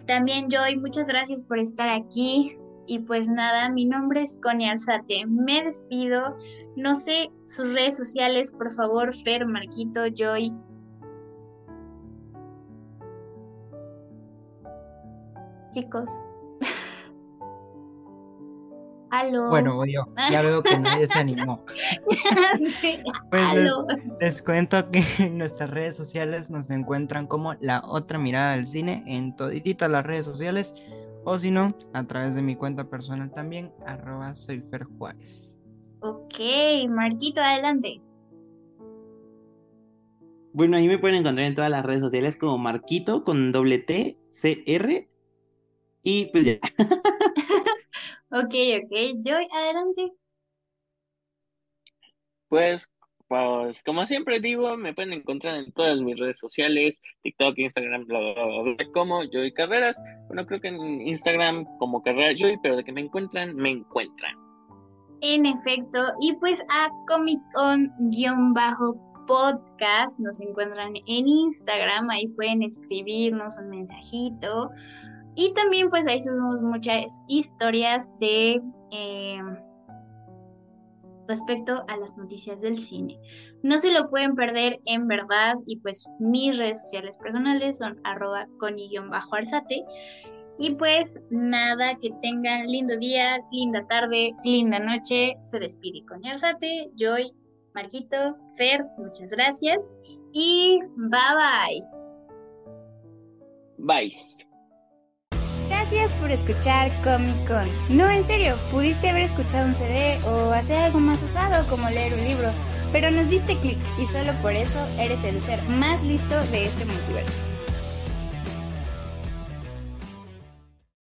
también Joy, muchas gracias por estar aquí. Y pues nada, mi nombre es Connie Alzate. Me despido. No sé sus redes sociales, por favor, Fer, Marquito, Joy. Chicos. [LAUGHS] Aló. Bueno, yo ya veo que nadie se animó. [LAUGHS] pues les, les, cuento que en [LAUGHS] nuestras redes sociales nos encuentran como la otra mirada del cine en todititas las redes sociales o si no, a través de mi cuenta personal también, arroba soy Fer Juárez. Ok, Marquito, adelante. Bueno, ahí me pueden encontrar en todas las redes sociales como Marquito con doble T, C, R. Y pues ya. [LAUGHS] [LAUGHS] ok, ok. Joy, adelante. Pues pues como siempre digo, me pueden encontrar en todas mis redes sociales, TikTok, Instagram, bla, bla, bla, como Joy Carreras. Bueno, creo que en Instagram como Carreras Joy, pero de que me encuentran, me encuentran. En efecto, y pues a Comic Con-podcast nos encuentran en Instagram, ahí pueden escribirnos un mensajito. Y también pues ahí subimos muchas historias de... Eh, respecto a las noticias del cine. No se lo pueden perder en verdad y pues mis redes sociales personales son arroba bajo alzate Y pues nada, que tengan lindo día, linda tarde, linda noche. Se despide con Arzate, Joy, Marquito, Fer, muchas gracias y bye bye. Bye. Gracias por escuchar Comic Con. No, en serio, pudiste haber escuchado un CD o hacer algo más usado como leer un libro, pero nos diste clic y solo por eso eres el ser más listo de este multiverso.